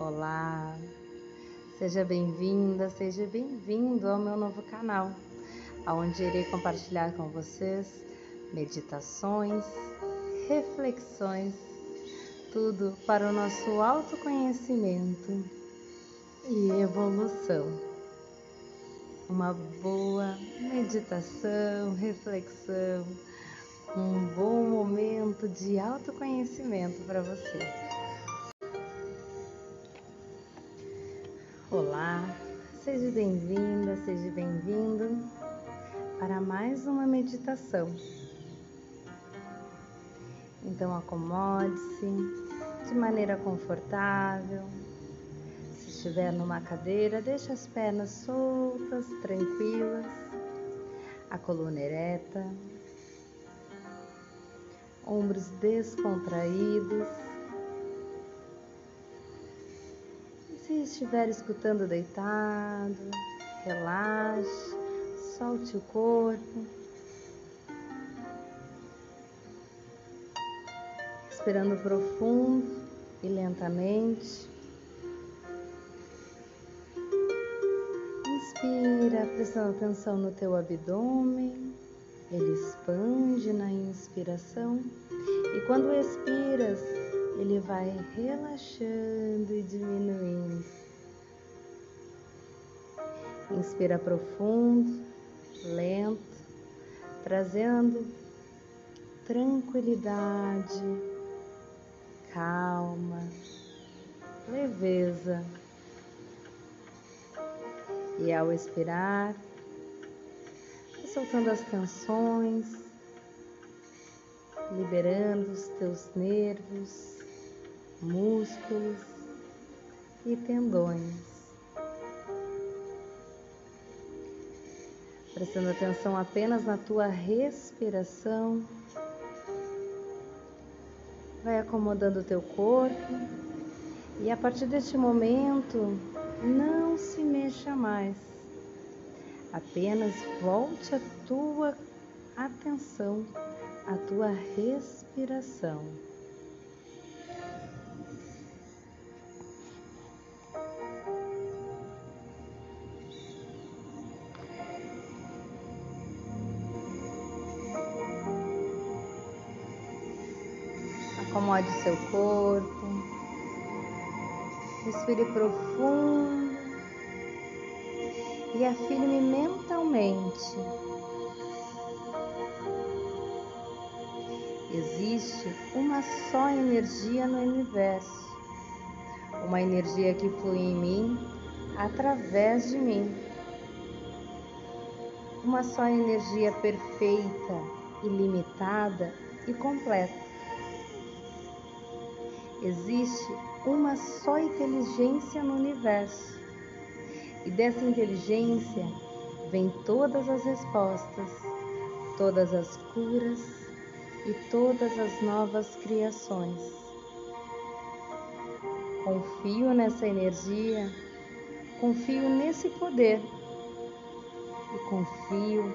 Olá, seja bem-vinda, seja bem-vindo ao meu novo canal, onde irei compartilhar com vocês meditações, reflexões, tudo para o nosso autoconhecimento e evolução. Uma boa meditação, reflexão, um bom momento de autoconhecimento para você. Olá, seja bem-vinda, seja bem-vindo para mais uma meditação. Então acomode-se de maneira confortável. Se estiver numa cadeira, deixe as pernas soltas, tranquilas, a coluna ereta, ombros descontraídos Se estiver escutando deitado, relaxe, solte o corpo. Respirando profundo e lentamente. Inspira, prestando atenção no teu abdômen. Ele expande na inspiração. E quando expiras, ele vai relaxando e diminuindo. Inspira profundo, lento, trazendo tranquilidade, calma, leveza. E ao expirar, soltando as tensões, liberando os teus nervos, músculos e tendões. Prestando atenção apenas na tua respiração, vai acomodando o teu corpo e a partir deste momento não se mexa mais. Apenas volte a tua atenção à tua respiração. Acomode seu corpo. Respire profundo e afirme mentalmente. Existe uma só energia no universo, uma energia que flui em mim através de mim. Uma só energia perfeita, ilimitada e completa. Existe uma só inteligência no universo. E dessa inteligência vêm todas as respostas, todas as curas e todas as novas criações. Confio nessa energia, confio nesse poder e confio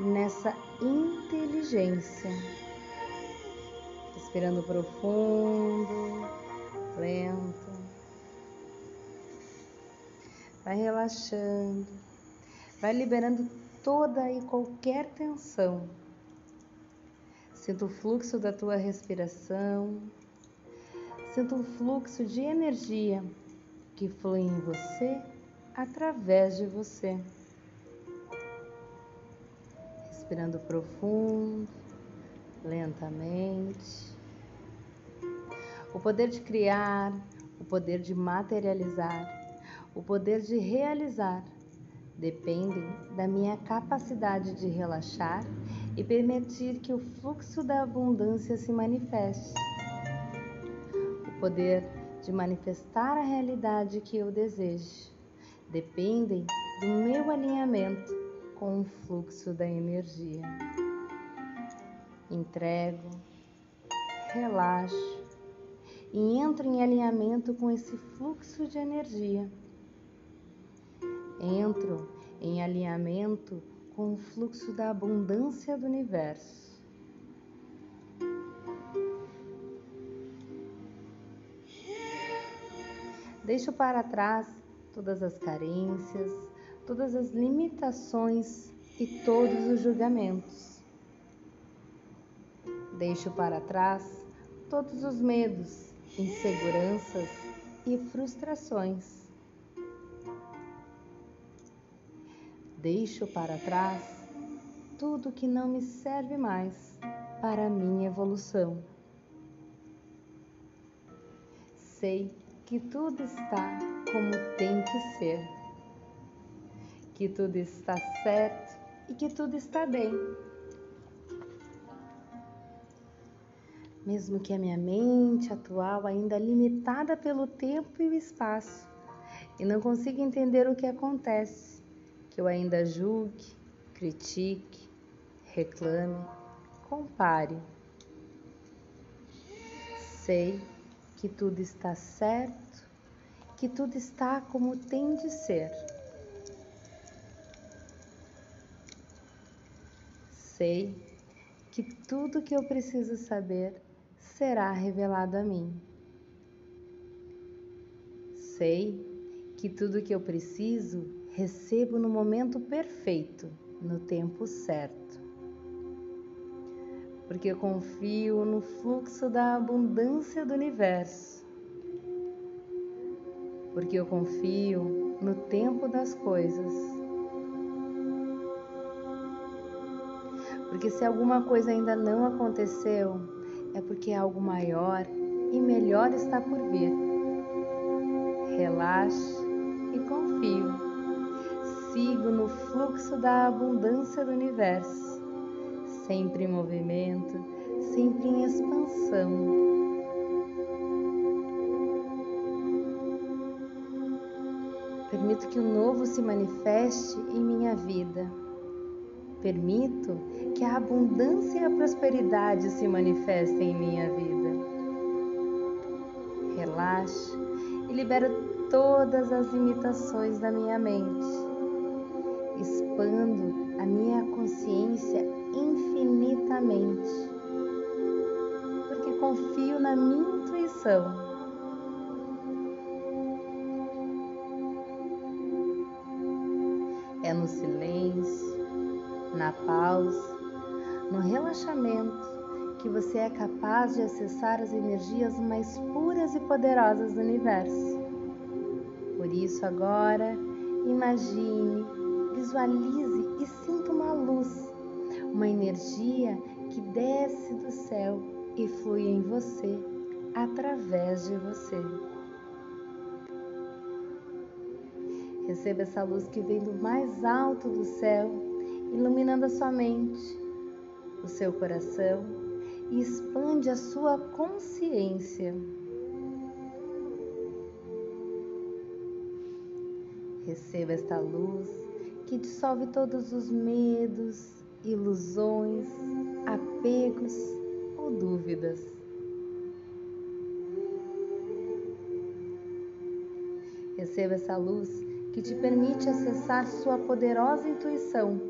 nessa inteligência Respirando profundo, lento. Vai relaxando, vai liberando toda e qualquer tensão. Sinta o fluxo da tua respiração, sinta um fluxo de energia que flui em você através de você. Respirando profundo, lentamente. O poder de criar, o poder de materializar, o poder de realizar dependem da minha capacidade de relaxar e permitir que o fluxo da abundância se manifeste. O poder de manifestar a realidade que eu desejo dependem do meu alinhamento com o fluxo da energia. Entrego, relaxo e entro em alinhamento com esse fluxo de energia. Entro em alinhamento com o fluxo da abundância do universo. Deixo para trás todas as carências, todas as limitações e todos os julgamentos. Deixo para trás todos os medos, inseguranças e frustrações. Deixo para trás tudo que não me serve mais para a minha evolução. Sei que tudo está como tem que ser, que tudo está certo e que tudo está bem. Mesmo que a minha mente atual, ainda limitada pelo tempo e o espaço, e não consiga entender o que acontece, que eu ainda julgue, critique, reclame, compare. Sei que tudo está certo, que tudo está como tem de ser. Sei que tudo que eu preciso saber será revelado a mim. Sei que tudo que eu preciso recebo no momento perfeito, no tempo certo. Porque eu confio no fluxo da abundância do universo. Porque eu confio no tempo das coisas. Porque se alguma coisa ainda não aconteceu, é porque algo maior e melhor está por vir. Relaxe e confio. Sigo no fluxo da abundância do universo, sempre em movimento, sempre em expansão. Permito que o novo se manifeste em minha vida. Permito que a abundância e a prosperidade se manifestem em minha vida. Relaxe e libero todas as limitações da minha mente. Expando a minha consciência infinitamente, porque confio na minha intuição. É no silêncio, na pausa, no relaxamento, que você é capaz de acessar as energias mais puras e poderosas do universo. Por isso, agora, imagine, visualize e sinta uma luz, uma energia que desce do céu e flui em você, através de você. Receba essa luz que vem do mais alto do céu, iluminando a sua mente, o seu coração e expande a sua consciência. Receba esta luz que dissolve todos os medos, ilusões, apegos ou dúvidas. Receba essa luz que te permite acessar sua poderosa intuição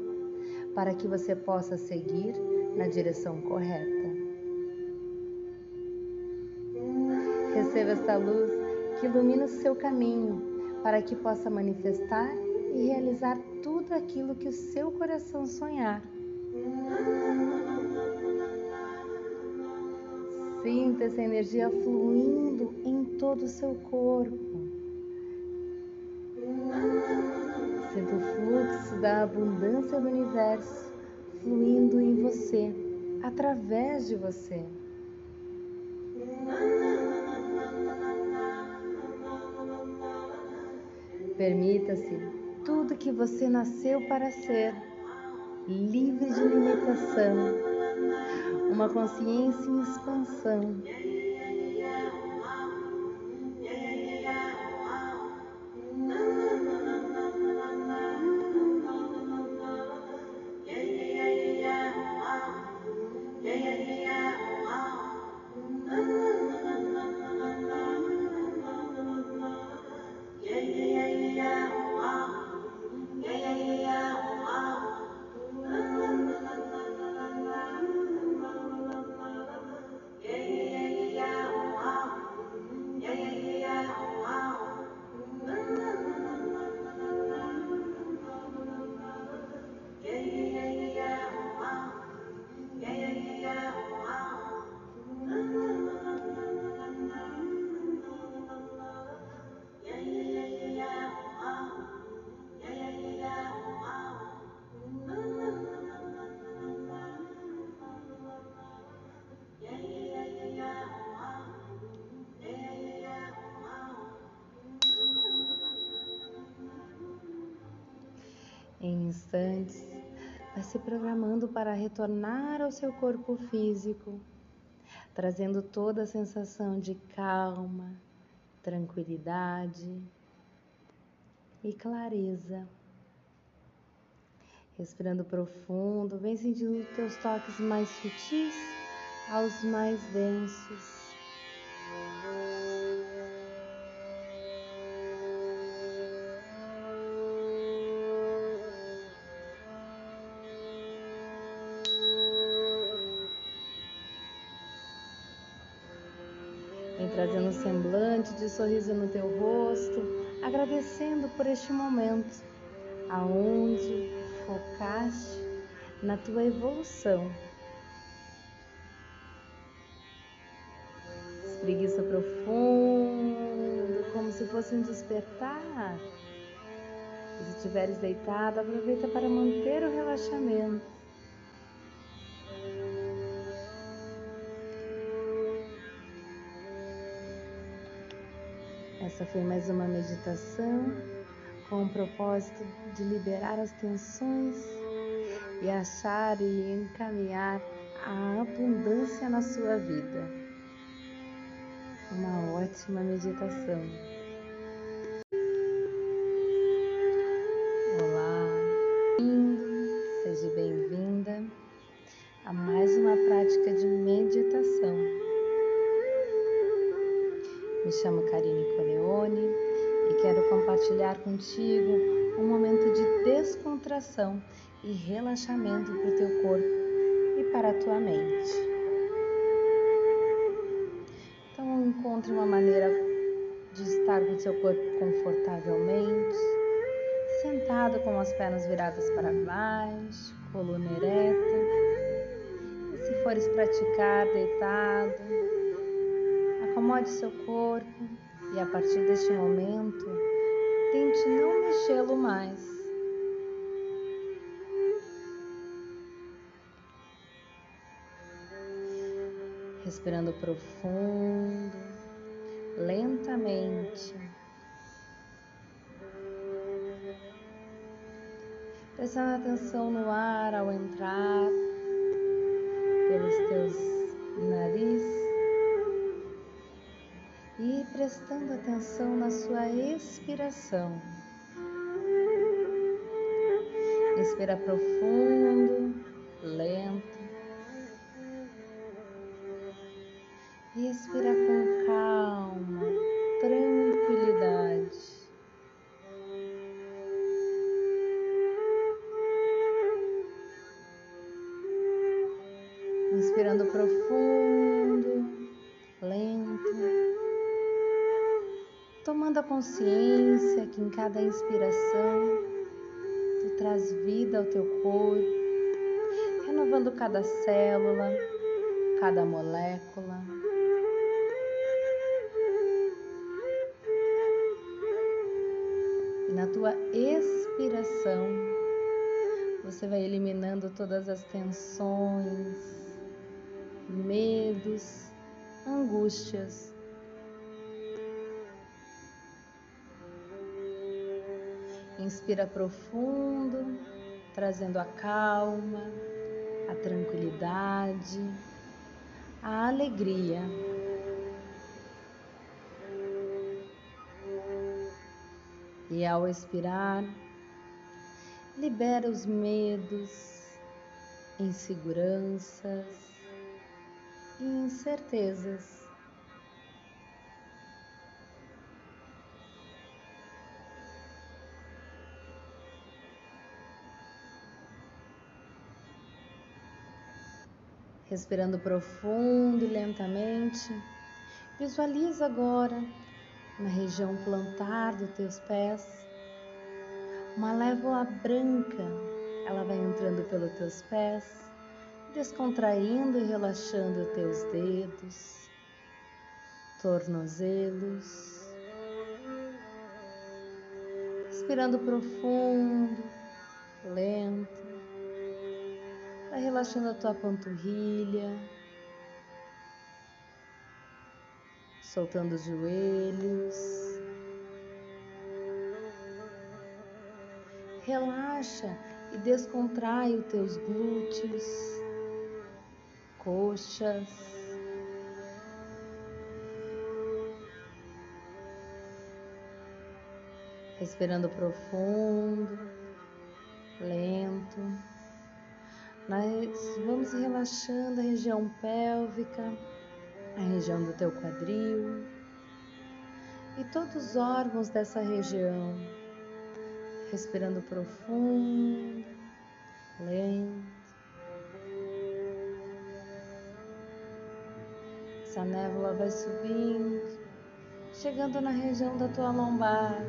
para que você possa seguir na direção correta. Receba esta luz que ilumina o seu caminho para que possa manifestar e realizar tudo aquilo que o seu coração sonhar. Sinta essa energia fluindo em todo o seu corpo. Sinta o fluxo da abundância do universo fluindo em você, através de você. Permita-se tudo que você nasceu para ser, livre de limitação, uma consciência em expansão. Se programando para retornar ao seu corpo físico, trazendo toda a sensação de calma, tranquilidade e clareza. Respirando profundo, vem sentindo teus toques mais sutis aos mais densos. De sorriso no teu rosto, agradecendo por este momento, aonde focaste na tua evolução. Espreguiça profundo, como se fosse um despertar. Se estiveres deitado, aproveita para manter o relaxamento. Essa foi mais uma meditação com o propósito de liberar as tensões e achar e encaminhar a abundância na sua vida. Uma ótima meditação. Com as pernas viradas para baixo, coluna ereta. E se fores praticar deitado, Acomode seu corpo e a partir deste momento, tente não mexê-lo mais. Respirando profundo, lentamente. Prestando atenção no ar ao entrar pelos teus nariz e prestando atenção na sua expiração. Inspira profundo, lento. Expira com consciência que em cada inspiração tu traz vida ao teu corpo, renovando cada célula, cada molécula. E na tua expiração, você vai eliminando todas as tensões, medos, angústias Inspira profundo, trazendo a calma, a tranquilidade, a alegria. E ao expirar, libera os medos, inseguranças e incertezas. Respirando profundo e lentamente, visualiza agora na região plantar dos teus pés uma lévoa branca. Ela vai entrando pelos teus pés, descontraindo e relaxando teus dedos, tornozelos. Respirando profundo, lento Vai relaxando a tua panturrilha, soltando os joelhos. Relaxa e descontrai os teus glúteos, coxas, respirando profundo, lento. Nós vamos relaxando a região pélvica, a região do teu quadril e todos os órgãos dessa região. Respirando profundo, lento. Essa névoa vai subindo, chegando na região da tua lombar.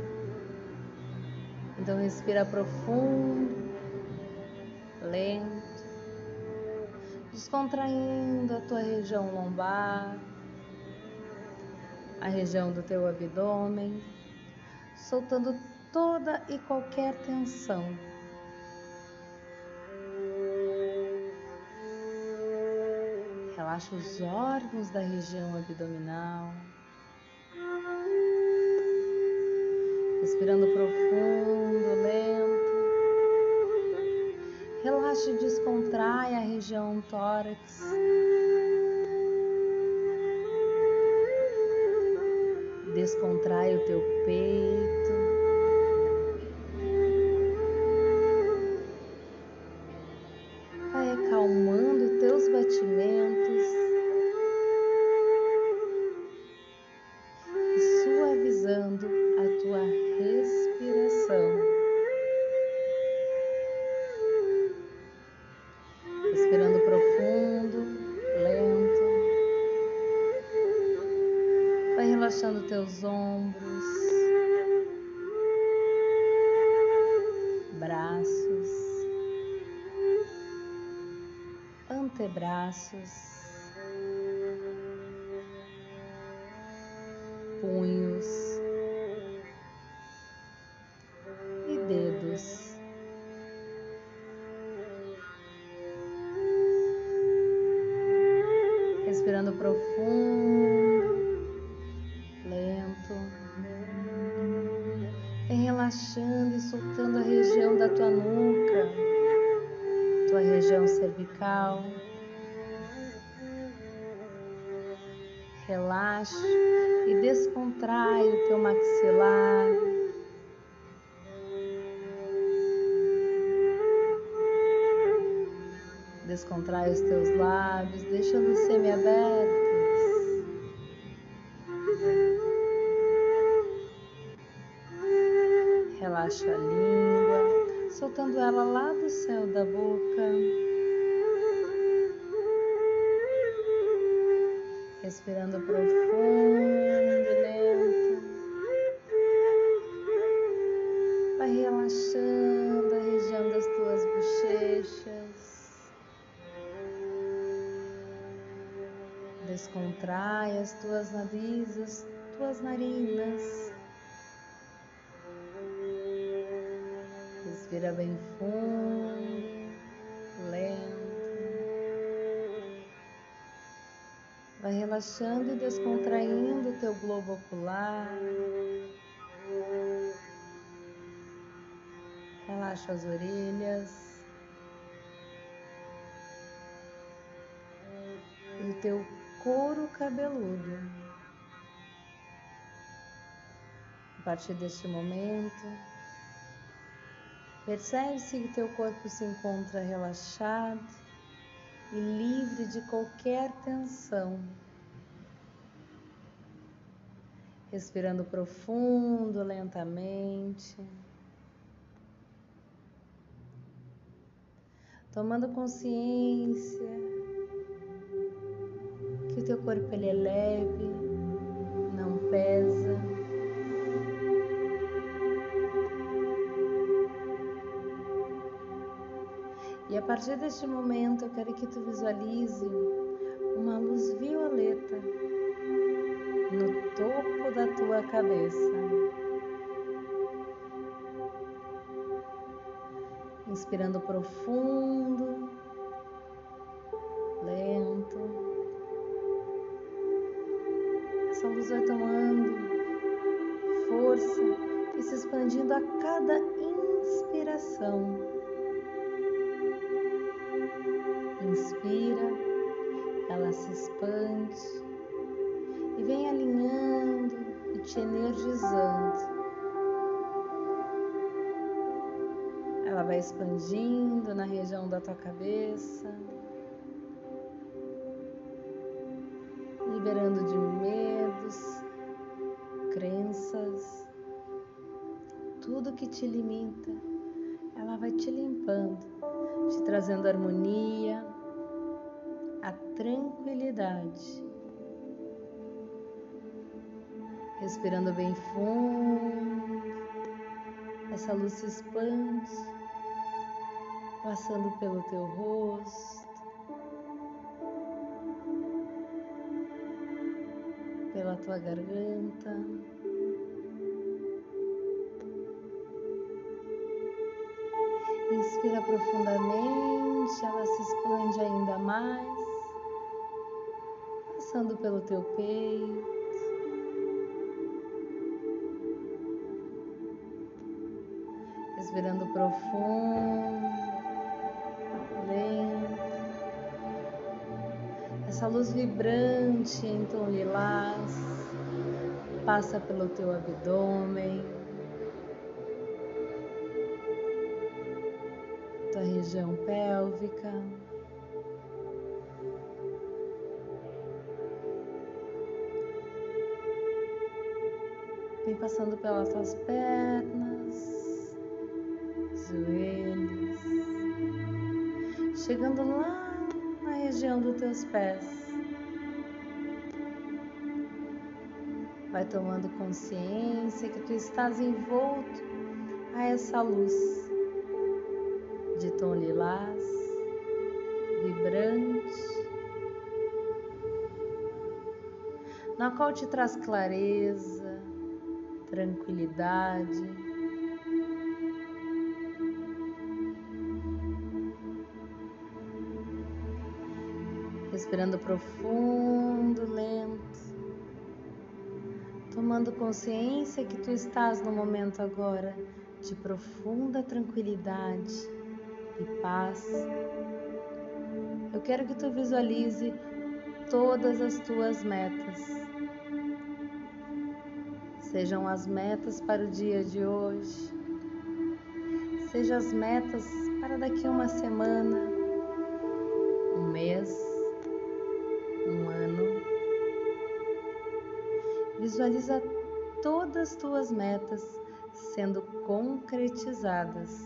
Então respira profundo, lento, descontraindo a tua região lombar, a região do teu abdômen, soltando toda e qualquer tensão. Relaxa os órgãos da região abdominal. Respirando profundo, lento. Relaxa e descontrai a região tórax. Descontrai o teu peito. Região cervical. Relaxe e descontrai o teu maxilar. Descontrai os teus lábios, deixando semi-abertos. Relaxa a língua, soltando ela lá do céu da boca. Respirando profundo lento. Vai relaxando a região das tuas bochechas. Descontrai as tuas tuas narinas. Respira bem fundo, lento. Vai relaxando e descontraindo o teu globo ocular. Relaxa as orelhas. E o teu couro cabeludo. A partir deste momento, percebe-se que teu corpo se encontra relaxado e livre de qualquer tensão. Respirando profundo, lentamente. Tomando consciência que o teu corpo ele é leve, não pesa. E a partir deste momento eu quero que tu visualize uma luz violeta no topo da tua cabeça. Inspirando profundo, lento. Essa luz vai tomando força e se expandindo a cada inspiração te energizando. Ela vai expandindo na região da tua cabeça, liberando de medos, crenças, tudo que te limita. Ela vai te limpando, te trazendo harmonia, a tranquilidade. Respirando bem fundo, essa luz se expande, passando pelo teu rosto, pela tua garganta. Inspira profundamente, ela se expande ainda mais, passando pelo teu peito. Respirando profundo, lento. Essa luz vibrante em tom lilás passa pelo teu abdômen, tua região pélvica. Vem passando pelas tuas pernas chegando lá na região dos teus pés. Vai tomando consciência que tu estás envolto a essa luz de tom lilás, vibrante, na qual te traz clareza, tranquilidade respirando profundo, lento, tomando consciência que tu estás no momento agora de profunda tranquilidade e paz. Eu quero que tu visualize todas as tuas metas. Sejam as metas para o dia de hoje, sejam as metas para daqui uma semana, um mês, Visualiza todas as tuas metas sendo concretizadas.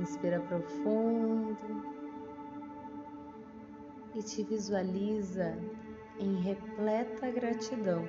Inspira profundo e te visualiza em repleta gratidão.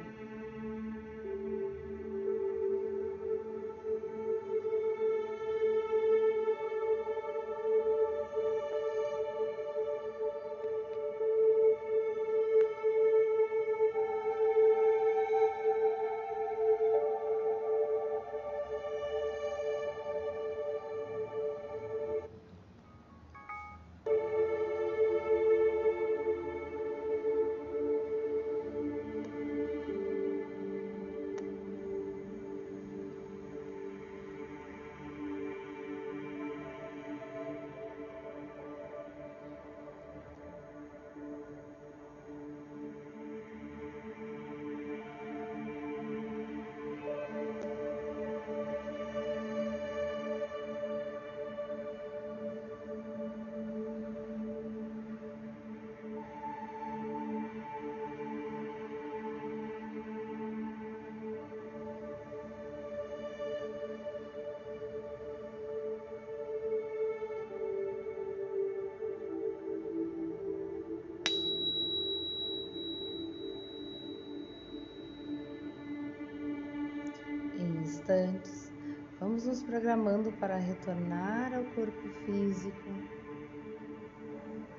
programando para retornar ao corpo físico.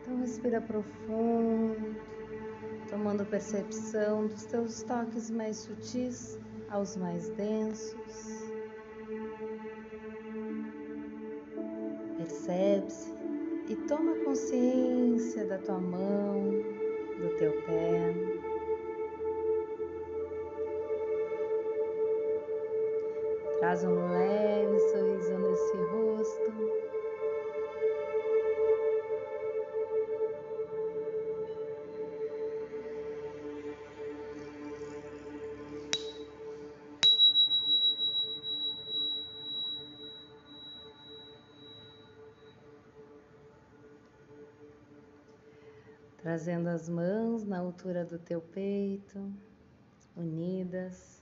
Então respira profundo, tomando percepção dos teus toques mais sutis aos mais densos. Percebe-se e toma consciência da tua mão, do teu pé. Traz um leve sorriso nesse rosto. trazendo as mãos na altura do teu peito, unidas.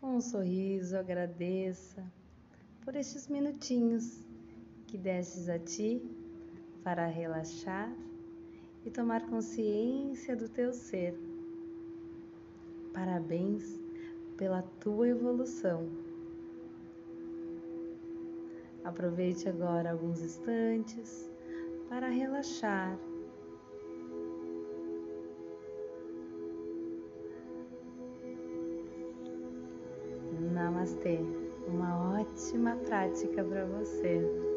Com um sorriso, agradeça por estes minutinhos que destes a ti para relaxar e tomar consciência do teu ser. Parabéns pela tua evolução. Aproveite agora alguns instantes para relaxar. Namastê, uma ótima prática para você.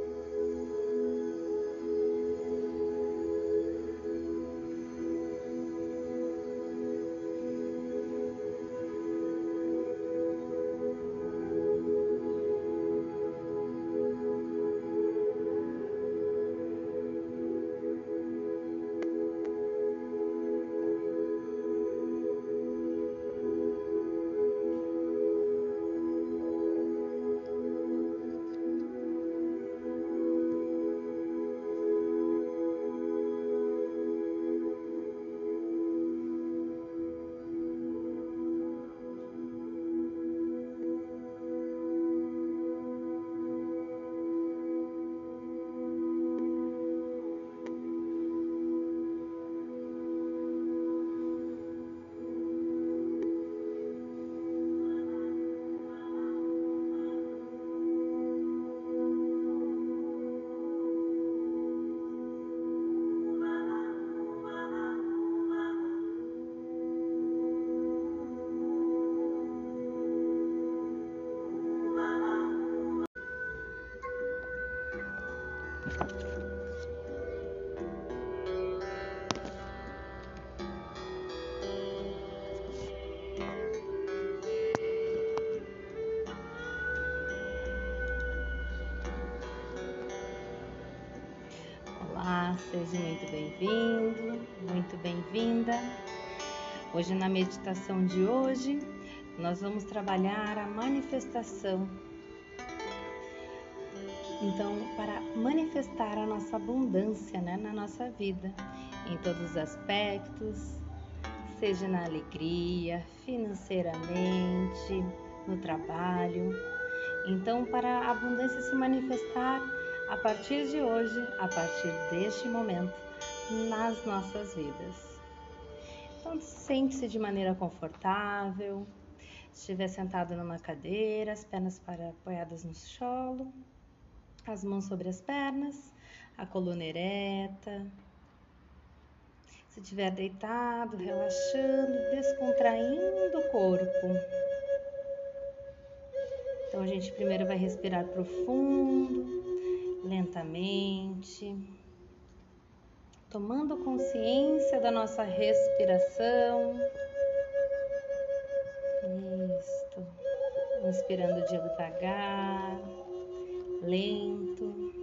Hoje, na meditação de hoje, nós vamos trabalhar a manifestação. Então, para manifestar a nossa abundância né, na nossa vida, em todos os aspectos, seja na alegria, financeiramente, no trabalho. Então, para a abundância se manifestar, a partir de hoje, a partir deste momento, nas nossas vidas. Então, sente-se de maneira confortável, estiver sentado numa cadeira, as pernas para, apoiadas no solo, as mãos sobre as pernas, a coluna ereta. Se estiver deitado, relaxando, descontraindo o corpo. Então a gente primeiro vai respirar profundo lentamente, tomando consciência da nossa respiração. Isto. Inspirando devagar, lento.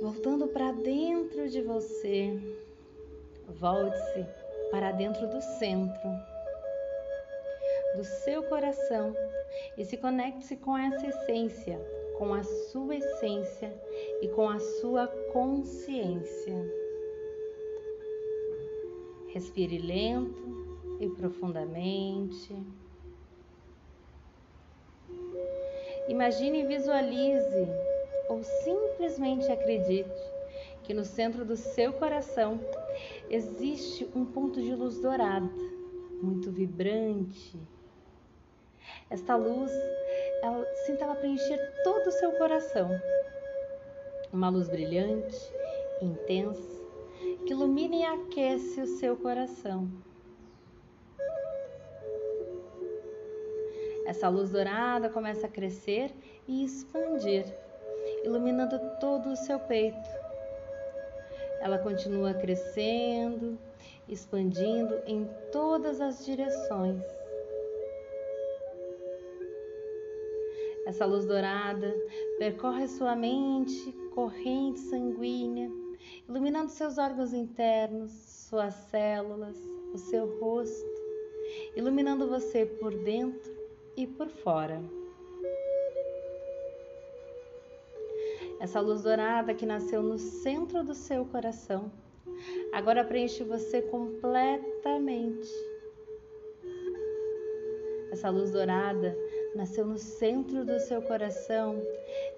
Voltando para dentro de você. Volte-se para dentro do centro do seu coração e se conecte com essa essência, com a sua essência e com a sua consciência. Respire lento e profundamente. Imagine e visualize ou simplesmente acredite que no centro do seu coração existe um ponto de luz dourada, muito vibrante, esta luz, ela, sinta ela preencher todo o seu coração. Uma luz brilhante, intensa, que ilumina e aquece o seu coração. Essa luz dourada começa a crescer e expandir, iluminando todo o seu peito. ela continua crescendo, expandindo em todas as direções. Essa luz dourada percorre sua mente, corrente sanguínea, iluminando seus órgãos internos, suas células, o seu rosto, iluminando você por dentro e por fora. Essa luz dourada que nasceu no centro do seu coração, agora preenche você completamente. Essa luz dourada nasceu no centro do seu coração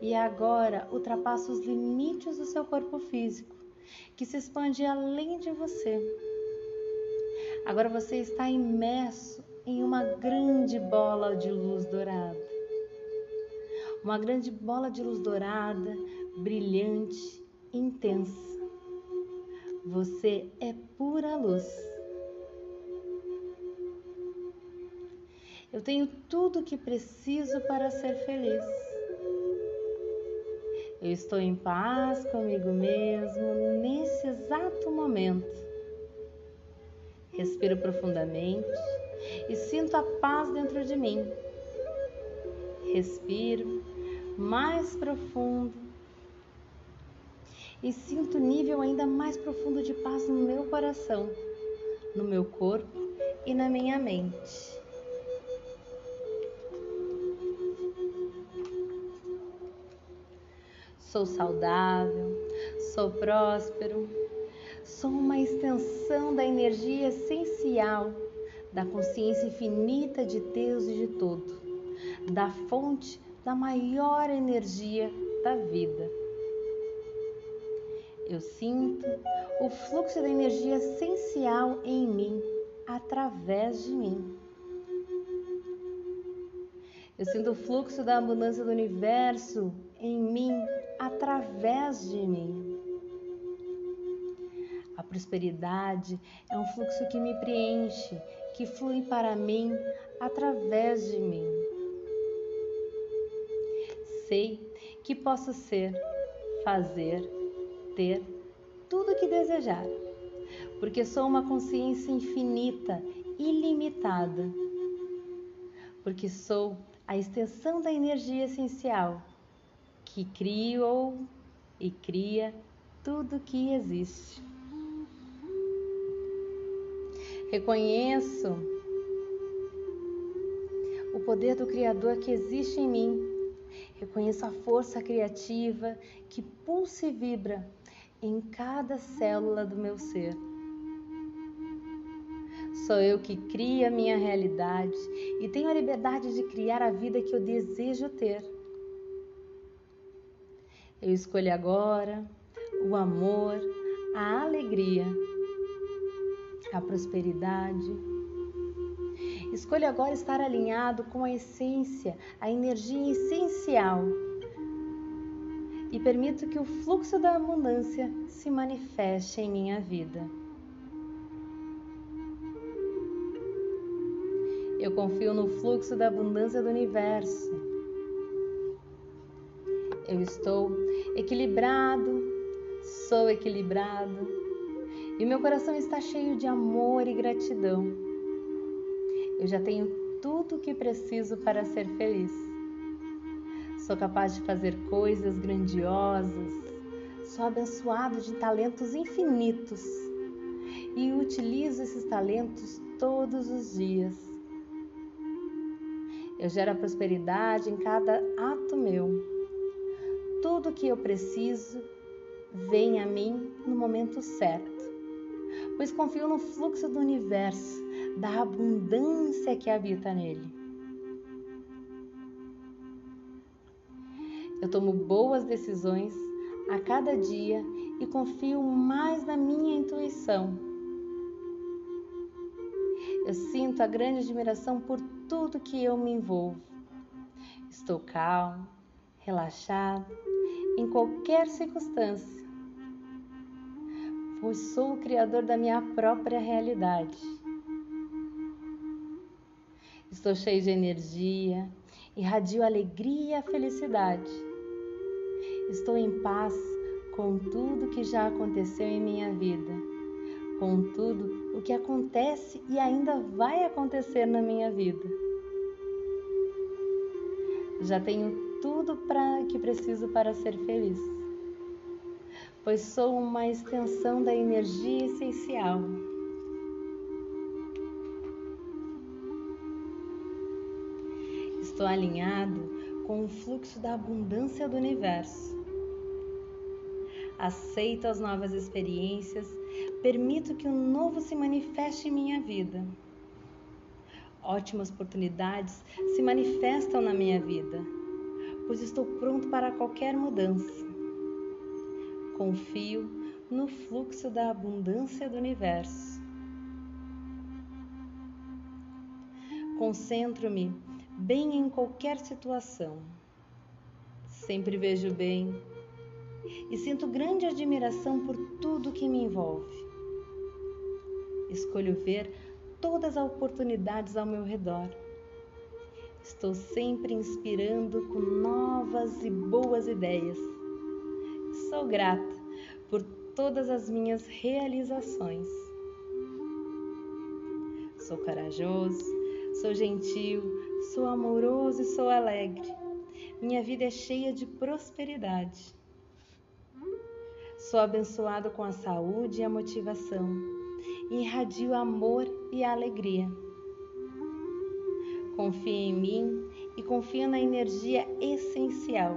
e agora ultrapassa os limites do seu corpo físico, que se expande além de você. Agora você está imerso em uma grande bola de luz dourada. Uma grande bola de luz dourada, brilhante, intensa. Você é pura luz. Eu tenho tudo o que preciso para ser feliz. Eu estou em paz comigo mesmo nesse exato momento. Respiro profundamente e sinto a paz dentro de mim. Respiro mais profundo e sinto nível ainda mais profundo de paz no meu coração, no meu corpo e na minha mente. Sou saudável, sou próspero, sou uma extensão da energia essencial, da consciência infinita de Deus e de todo, da fonte da maior energia da vida. Eu sinto o fluxo da energia essencial em mim, através de mim. Eu sinto o fluxo da abundância do universo em mim, através de mim. A prosperidade é um fluxo que me preenche, que flui para mim através de mim. Sei que posso ser, fazer, ter tudo o que desejar, porque sou uma consciência infinita, ilimitada, porque sou a extensão da energia essencial que criou e cria tudo que existe. Reconheço o poder do Criador que existe em mim. Reconheço a força criativa que pulsa e vibra em cada célula do meu ser. Sou eu que crio a minha realidade e tenho a liberdade de criar a vida que eu desejo ter. Eu escolho agora o amor, a alegria, a prosperidade. Escolho agora estar alinhado com a essência, a energia essencial e permito que o fluxo da abundância se manifeste em minha vida. Eu confio no fluxo da abundância do universo. Eu estou equilibrado, sou equilibrado e meu coração está cheio de amor e gratidão. Eu já tenho tudo o que preciso para ser feliz. Sou capaz de fazer coisas grandiosas, sou abençoado de talentos infinitos e utilizo esses talentos todos os dias. Eu gero a prosperidade em cada ato meu. Tudo que eu preciso vem a mim no momento certo, pois confio no fluxo do universo, da abundância que habita nele. Eu tomo boas decisões a cada dia e confio mais na minha intuição eu sinto a grande admiração por tudo que eu me envolvo. Estou calmo, relaxado, em qualquer circunstância, pois sou o criador da minha própria realidade. Estou cheio de energia, irradio alegria e felicidade. Estou em paz com tudo que já aconteceu em minha vida, com tudo o que acontece e ainda vai acontecer na minha vida. Já tenho tudo para que preciso para ser feliz, pois sou uma extensão da energia essencial. Estou alinhado com o fluxo da abundância do universo aceito as novas experiências, permito que o novo se manifeste em minha vida. Ótimas oportunidades se manifestam na minha vida, pois estou pronto para qualquer mudança. Confio no fluxo da abundância do universo. Concentro-me bem em qualquer situação. Sempre vejo bem e sinto grande admiração por tudo que me envolve. Escolho ver todas as oportunidades ao meu redor. Estou sempre inspirando com novas e boas ideias. Sou grata por todas as minhas realizações. Sou corajoso, sou gentil, sou amoroso e sou alegre. Minha vida é cheia de prosperidade. Sou abençoado com a saúde e a motivação. Irradio amor e alegria. Confie em mim e confio na energia essencial.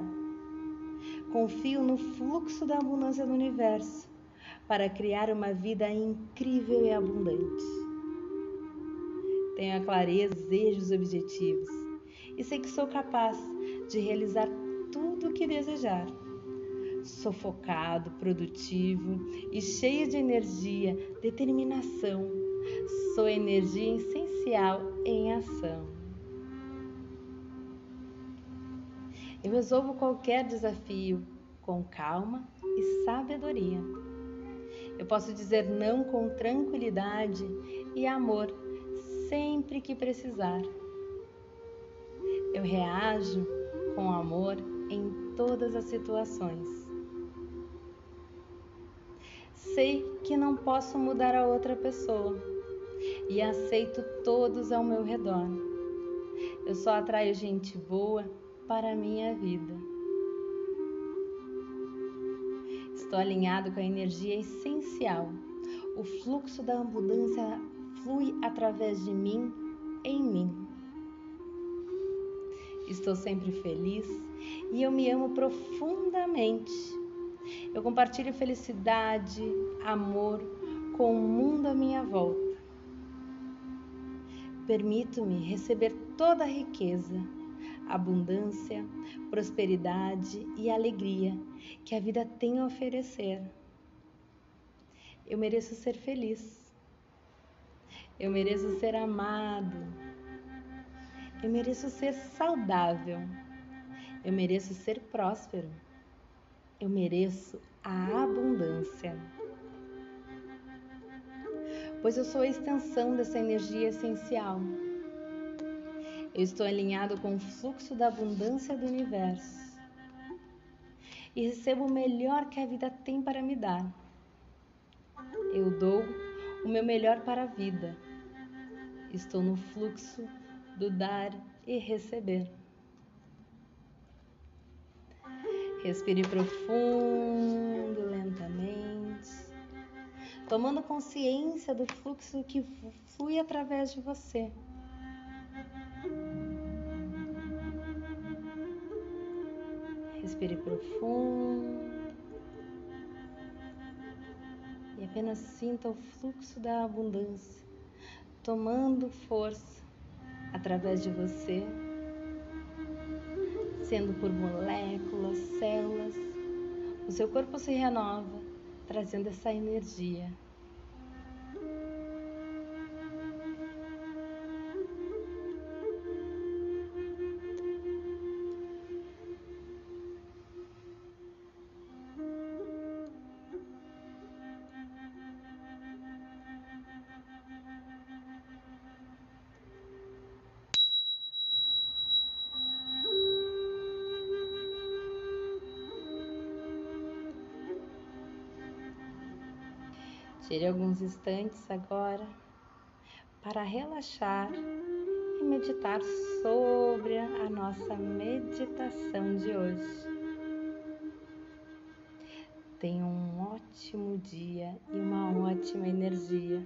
Confio no fluxo da abundância do universo para criar uma vida incrível e abundante. Tenho a clareza, desejos objetivos e sei que sou capaz de realizar tudo o que desejar. Sou focado, produtivo e cheio de energia, determinação. Sou energia essencial em ação. Eu resolvo qualquer desafio com calma e sabedoria. Eu posso dizer não com tranquilidade e amor sempre que precisar. Eu reajo com amor em todas as situações sei que não posso mudar a outra pessoa e aceito todos ao meu redor. Eu só atraio gente boa para a minha vida. Estou alinhado com a energia essencial. O fluxo da abundância flui através de mim, em mim. Estou sempre feliz e eu me amo profundamente. Eu compartilho felicidade, amor com o mundo à minha volta. Permito-me receber toda a riqueza, abundância, prosperidade e alegria que a vida tem a oferecer. Eu mereço ser feliz. Eu mereço ser amado. Eu mereço ser saudável. Eu mereço ser próspero. Eu mereço a abundância. Pois eu sou a extensão dessa energia essencial. Eu estou alinhado com o fluxo da abundância do universo e recebo o melhor que a vida tem para me dar. Eu dou o meu melhor para a vida. Estou no fluxo do dar e receber. Respire profundo, lentamente, tomando consciência do fluxo que flui através de você. Respire profundo e apenas sinta o fluxo da abundância tomando força através de você sendo por moléculas, células. O seu corpo se renova, trazendo essa energia. Tire alguns instantes agora para relaxar e meditar sobre a nossa meditação de hoje. Tenha um ótimo dia e uma ótima energia,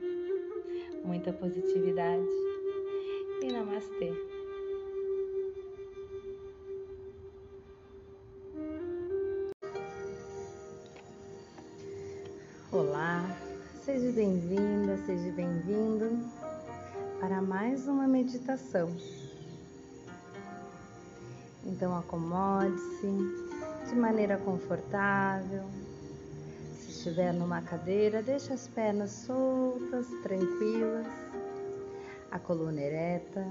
muita positividade e namastê. Bem-vinda, seja bem-vindo para mais uma meditação. Então acomode-se de maneira confortável. Se estiver numa cadeira, deixe as pernas soltas, tranquilas, a coluna ereta,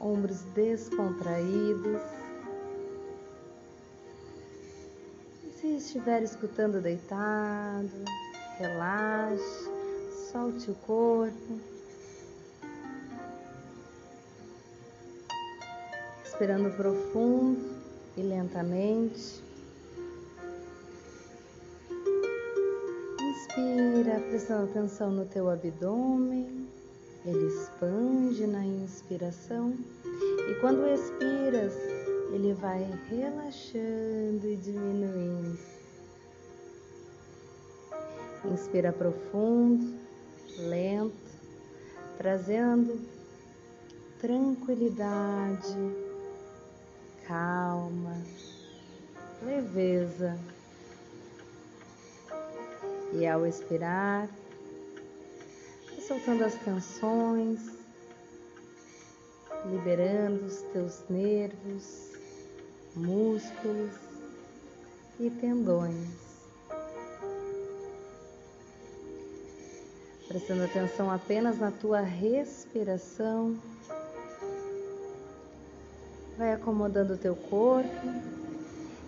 ombros descontraídos Se estiver escutando deitado, relaxe, solte o corpo. Respirando profundo e lentamente. Inspira, prestando atenção no teu abdômen. Ele expande na inspiração. E quando expiras, ele vai relaxando e diminuindo. Inspira profundo, lento, trazendo tranquilidade, calma, leveza. E ao expirar, soltando as tensões, liberando os teus nervos, músculos e tendões. Prestando atenção apenas na tua respiração. Vai acomodando o teu corpo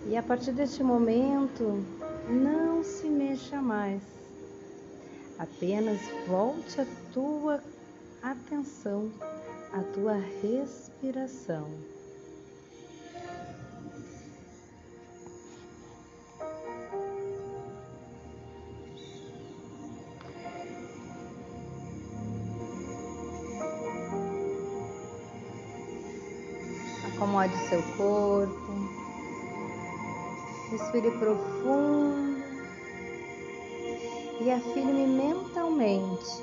e a partir deste momento não se mexa mais. Apenas volte a tua atenção à tua respiração. Seu corpo. Respire profundo e afirme mentalmente.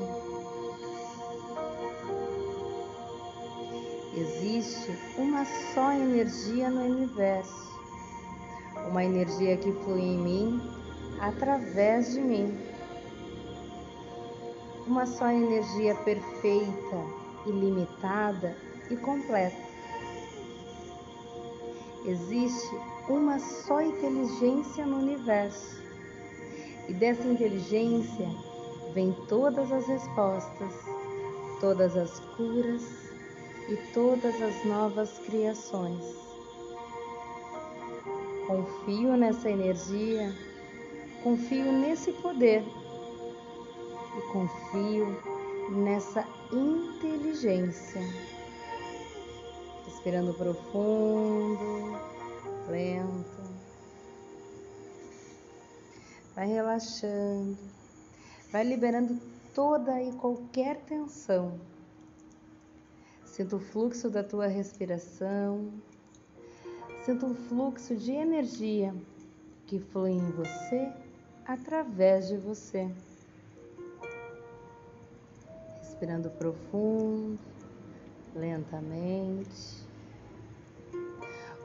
Existe uma só energia no universo, uma energia que flui em mim através de mim. Uma só energia perfeita, ilimitada e completa. Existe uma só inteligência no universo. E dessa inteligência vem todas as respostas, todas as curas e todas as novas criações. Confio nessa energia, confio nesse poder e confio nessa inteligência Respirando profundo, lento. Vai relaxando, vai liberando toda e qualquer tensão. Sinta o fluxo da tua respiração, sinta um fluxo de energia que flui em você através de você. Respirando profundo, lentamente.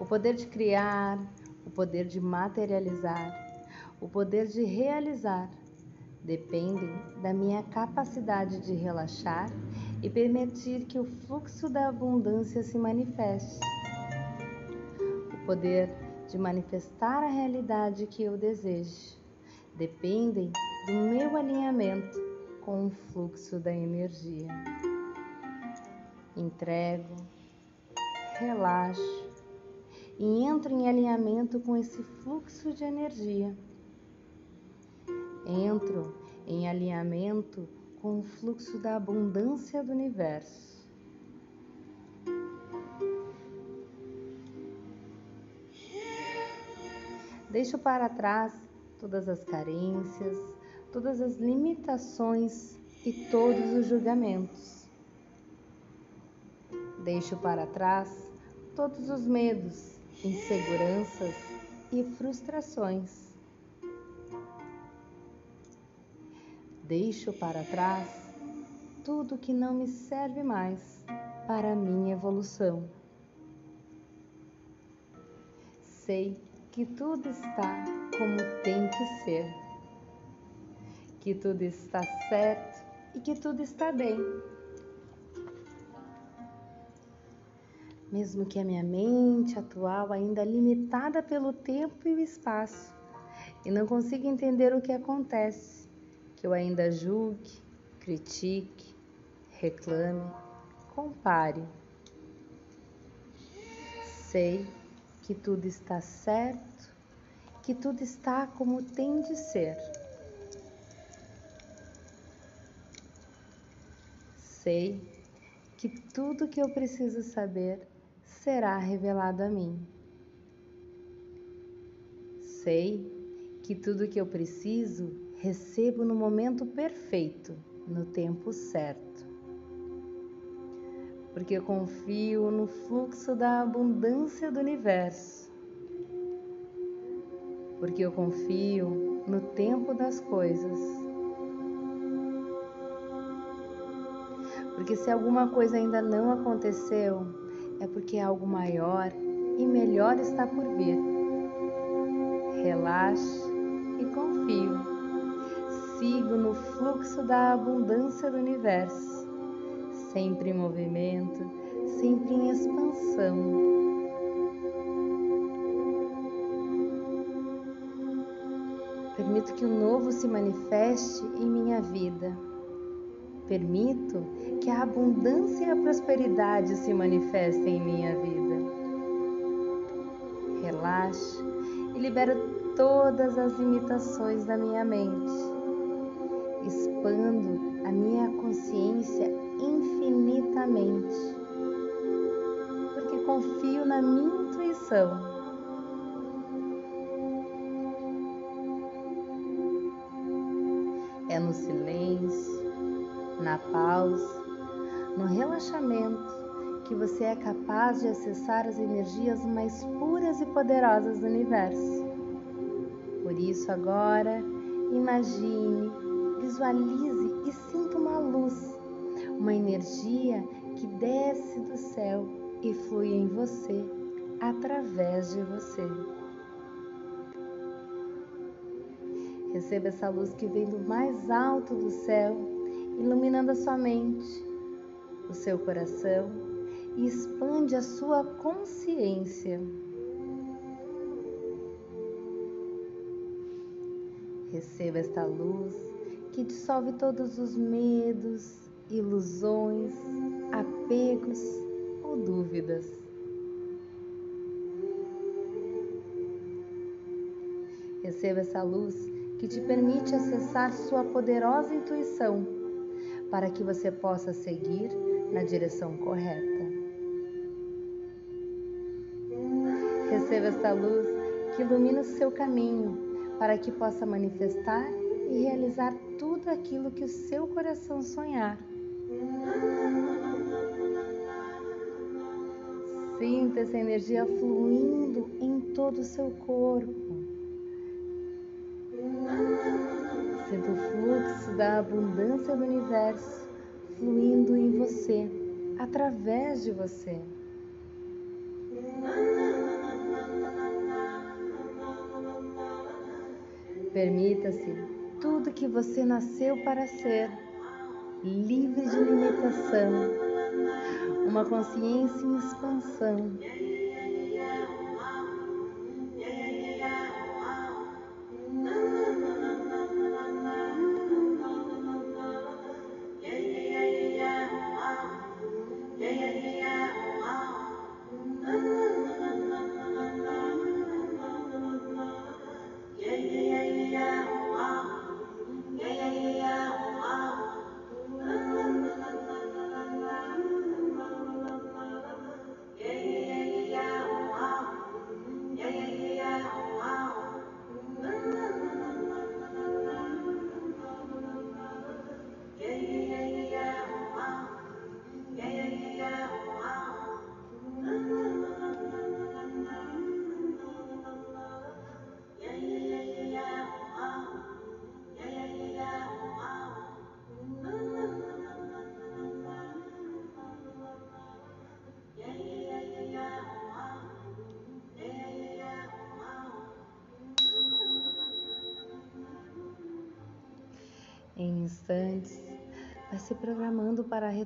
O poder de criar, o poder de materializar, o poder de realizar dependem da minha capacidade de relaxar e permitir que o fluxo da abundância se manifeste. O poder de manifestar a realidade que eu desejo dependem do meu alinhamento com o fluxo da energia. Entrego, relaxo e entro em alinhamento com esse fluxo de energia. Entro em alinhamento com o fluxo da abundância do universo. Deixo para trás todas as carências, todas as limitações e todos os julgamentos. Deixo para trás todos os medos, inseguranças e frustrações. Deixo para trás tudo que não me serve mais para a minha evolução. Sei que tudo está como tem que ser, que tudo está certo e que tudo está bem. Mesmo que a minha mente atual, ainda limitada pelo tempo e o espaço, e não consiga entender o que acontece, que eu ainda julgue, critique, reclame, compare. Sei que tudo está certo, que tudo está como tem de ser. Sei que tudo que eu preciso saber será revelado a mim. Sei que tudo que eu preciso recebo no momento perfeito, no tempo certo porque eu confio no fluxo da abundância do universo, porque eu confio no tempo das coisas. Porque se alguma coisa ainda não aconteceu, é porque algo maior e melhor está por vir. Relaxe e confio. Sigo no fluxo da abundância do universo sempre em movimento, sempre em expansão. Permito que o novo se manifeste em minha vida. Permito que a abundância e a prosperidade se manifestem em minha vida. Relaxe e libero todas as limitações da minha mente. Expando a minha consciência infinitamente, porque confio na minha intuição. É no silêncio, na pausa, no relaxamento que você é capaz de acessar as energias mais puras e poderosas do universo. Por isso, agora, imagine, visualize e sinta uma luz uma energia que desce do céu e flui em você, através de você. Receba essa luz que vem do mais alto do céu, iluminando a sua mente, o seu coração e expande a sua consciência. Receba esta luz que dissolve todos os medos, ilusões, apegos ou dúvidas. Receba essa luz que te permite acessar sua poderosa intuição para que você possa seguir na direção correta. Receba essa luz que ilumina o seu caminho para que possa manifestar e realizar tudo aquilo que o seu coração sonhar. Sinta essa energia fluindo em todo o seu corpo. Da abundância do universo fluindo em você, através de você. Permita-se tudo que você nasceu para ser livre de limitação, uma consciência em expansão.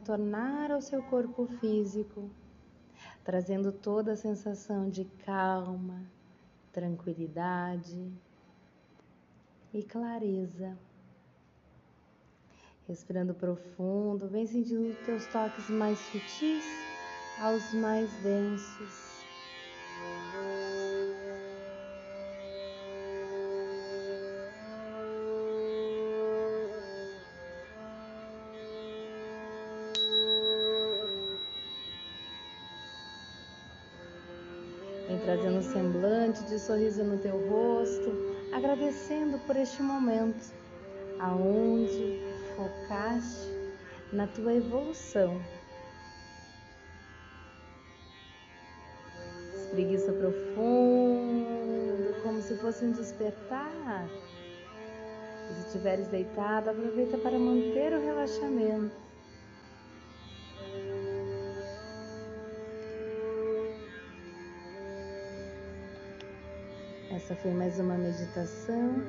Retornar ao seu corpo físico, trazendo toda a sensação de calma, tranquilidade e clareza. Respirando profundo, vem sentindo teus toques mais sutis aos mais densos. Trazendo um semblante de sorriso no teu rosto, agradecendo por este momento, aonde focaste na tua evolução. Espreguiça profundo, como se fosse um despertar. E se estiveres deitado, aproveita para manter o relaxamento. Essa foi mais uma meditação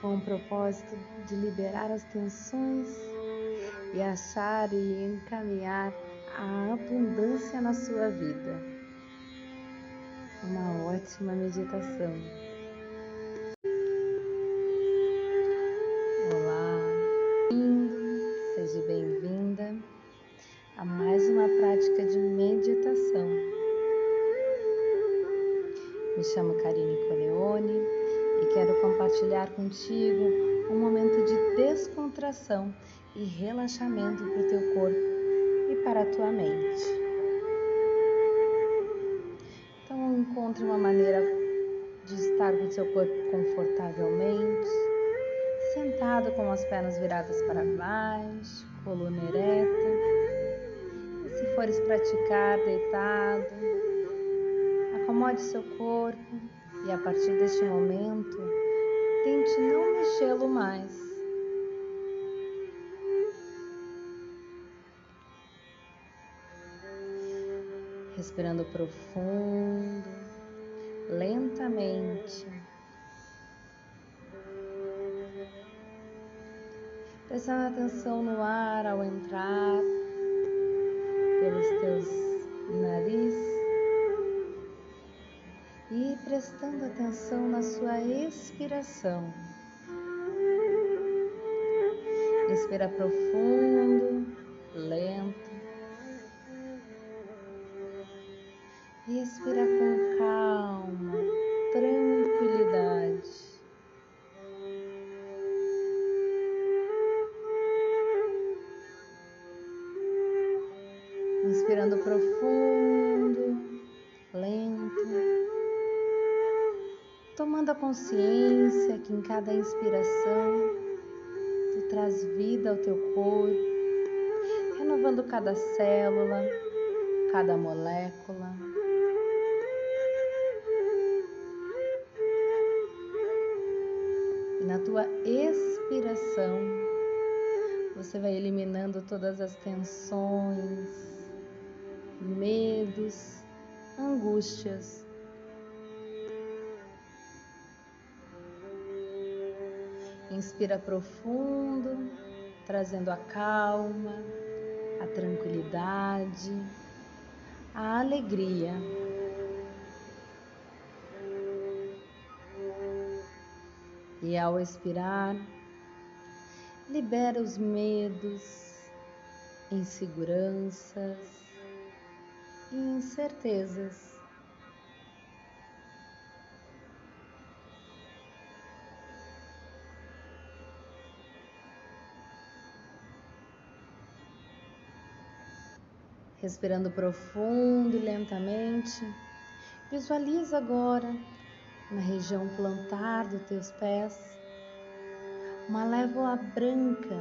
com o propósito de liberar as tensões e achar e encaminhar a abundância na sua vida. Uma ótima meditação. Seu corpo confortavelmente, sentado com as pernas viradas para baixo, coluna ereta. E se fores praticar deitado, Acomode seu corpo e a partir deste momento, tente não mexê-lo mais. Respirando profundo, lentamente. Prestando atenção no ar ao entrar pelos teus nariz e prestando atenção na sua expiração. Inspira profundo, lento. E expira com tomando a consciência que em cada inspiração tu traz vida ao teu corpo, renovando cada célula, cada molécula. E na tua expiração, você vai eliminando todas as tensões, medos, angústias Inspira profundo, trazendo a calma, a tranquilidade, a alegria. E ao expirar, libera os medos, inseguranças e incertezas. Respirando profundo e lentamente, visualiza agora na região plantar dos teus pés uma lévoa branca.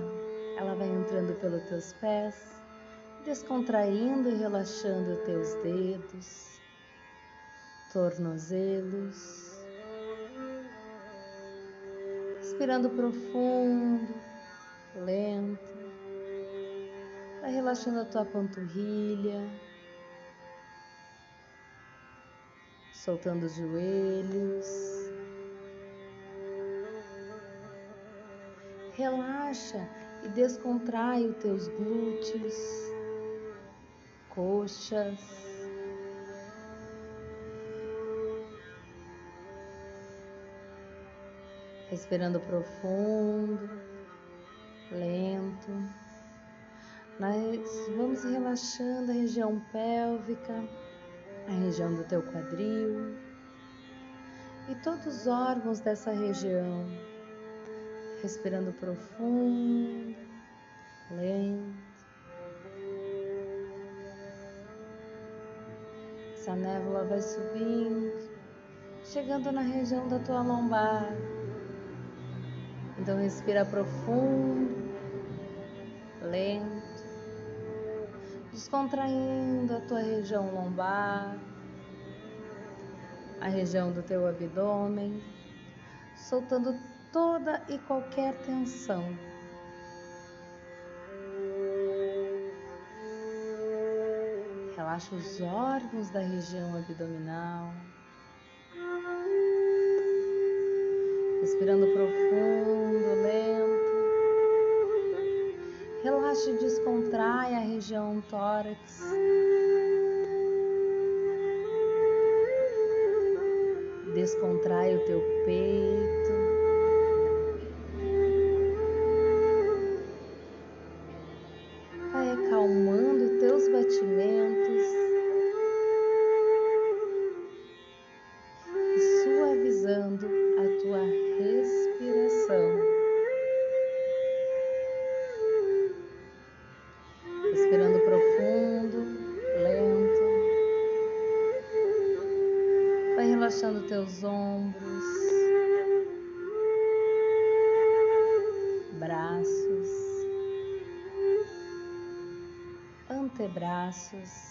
Ela vai entrando pelos teus pés, descontraindo e relaxando teus dedos, tornozelos. Respirando profundo, lento Vai relaxando a tua panturrilha, soltando os joelhos. Relaxa e descontrai os teus glúteos, coxas, respirando profundo, lento. Nós vamos relaxando a região pélvica, a região do teu quadril e todos os órgãos dessa região. Respirando profundo, lento. Essa névoa vai subindo, chegando na região da tua lombar. Então respira profundo, lento, descontraindo a tua região lombar, a região do teu abdômen, soltando toda e qualquer tensão. Relaxa os órgãos da região abdominal. Respirando profundo, lento. Relaxa e descontrai a região tórax. Descontrai o teu peito. braços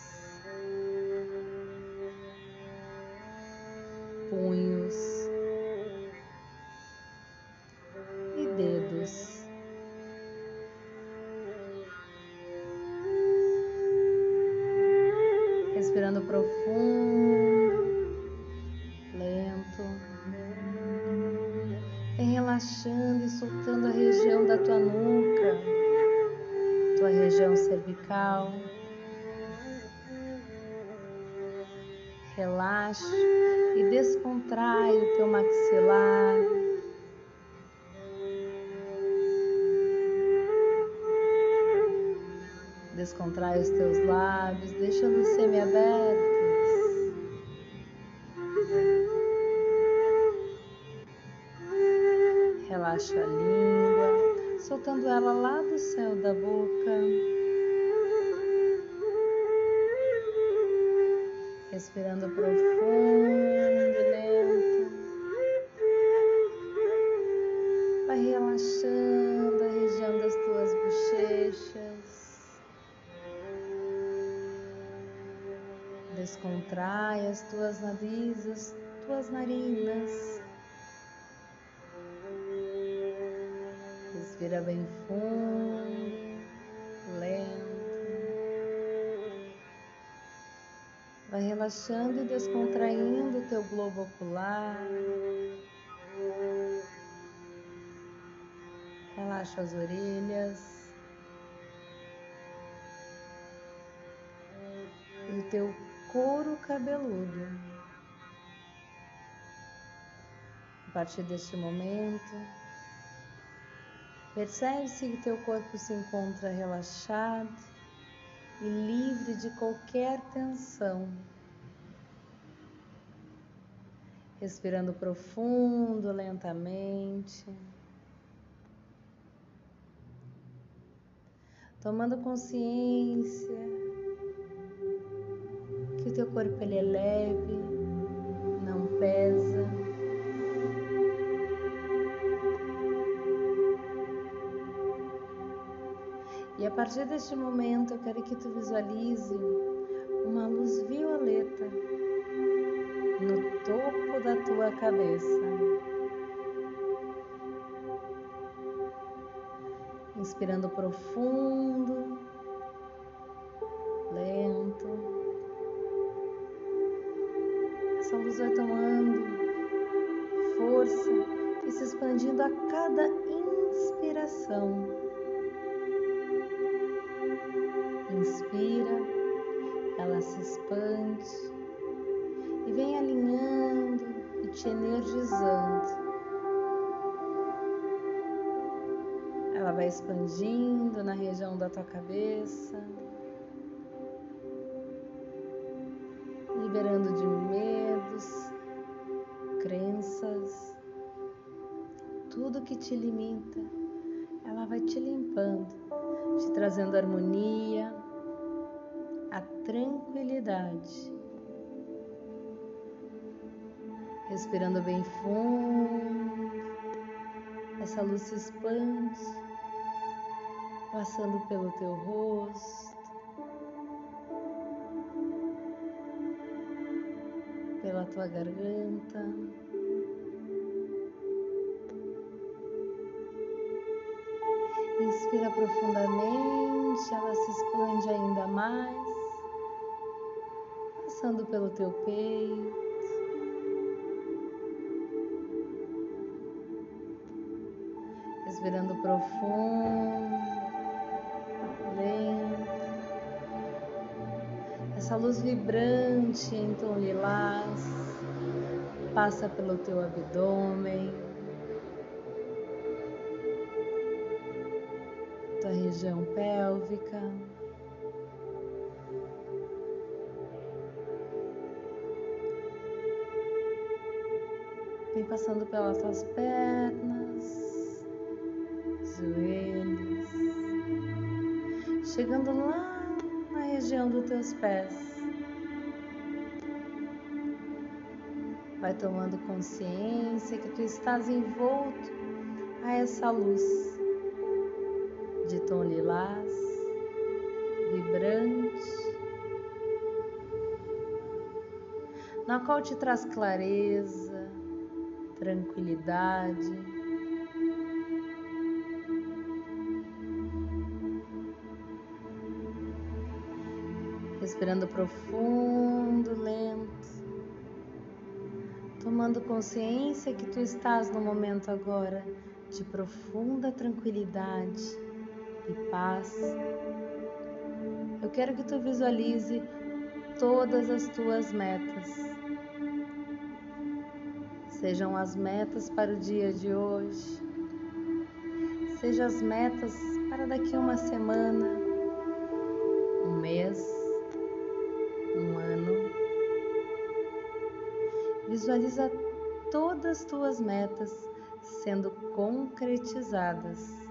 Descontrai as tuas narizes, tuas narinas. Respira bem fundo, lento. Vai relaxando e descontraindo o teu globo ocular. Relaxa as orelhas. E o teu couro cabeludo. A partir deste momento, percebe-se que teu corpo se encontra relaxado e livre de qualquer tensão. Respirando profundo, lentamente. Tomando consciência teu corpo ele é leve, não pesa. E a partir deste momento eu quero que tu visualize uma luz violeta no topo da tua cabeça. Inspirando profundo, Jesus vai tomando força e se expandindo a cada inspiração. Inspira, ela se expande e vem alinhando e te energizando. Ela vai expandindo na região da tua cabeça, trazendo harmonia, a tranquilidade. Respirando bem fundo, essa luz se expande passando pelo teu rosto, pela tua garganta. Inspira profundamente, ela se expande ainda mais, passando pelo teu peito. Respirando profundo. Essa luz vibrante em tom lilás passa pelo teu abdômen, região pélvica. Vem passando pelas tuas pernas, joelhos, chegando lá região dos teus pés. Vai tomando consciência que tu estás envolto a essa luz tom lilás, vibrante, na qual te traz clareza, tranquilidade. Respirando profundo, lento, tomando consciência que tu estás no momento agora de profunda tranquilidade e paz. Eu quero que tu visualize todas as tuas metas. Sejam as metas para o dia de hoje, sejam as metas para daqui uma semana, um mês, Visualiza todas as tuas metas sendo concretizadas.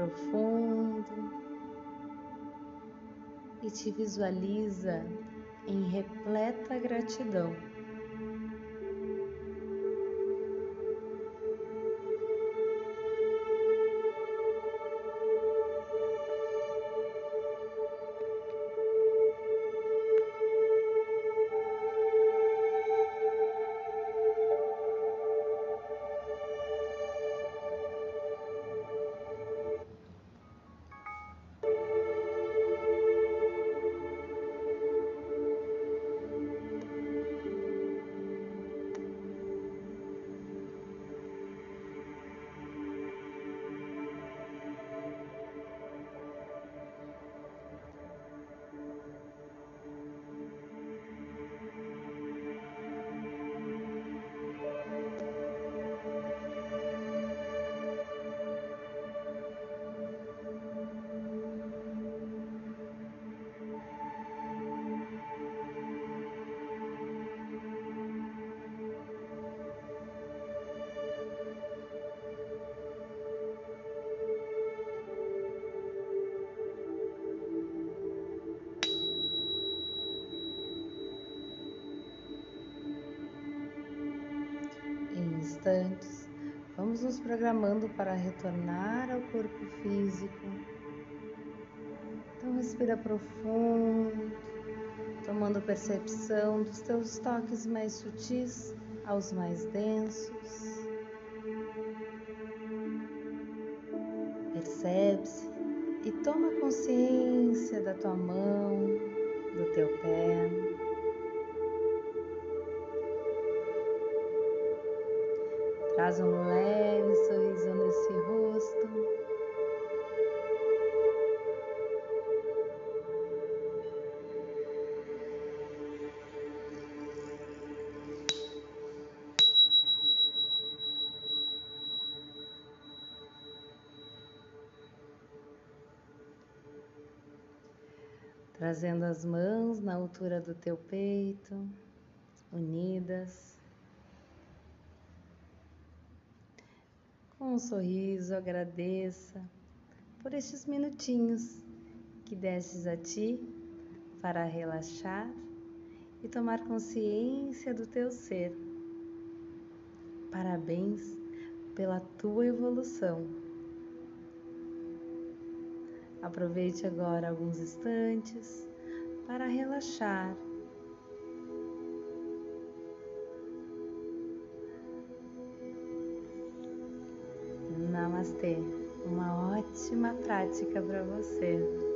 Profundo e te visualiza em repleta gratidão. Instantes, vamos nos programando para retornar ao corpo físico. Então, respira profundo, tomando percepção dos teus toques mais sutis aos mais densos. Percebe-se e toma consciência da tua mão, do teu pé. Traz um leve sorriso nesse rosto. trazendo as mãos na altura do teu peito, unidas. Com um sorriso, agradeça por estes minutinhos que destes a ti para relaxar e tomar consciência do teu ser. Parabéns pela tua evolução. Aproveite agora alguns instantes para relaxar. Namastê, uma ótima prática para você.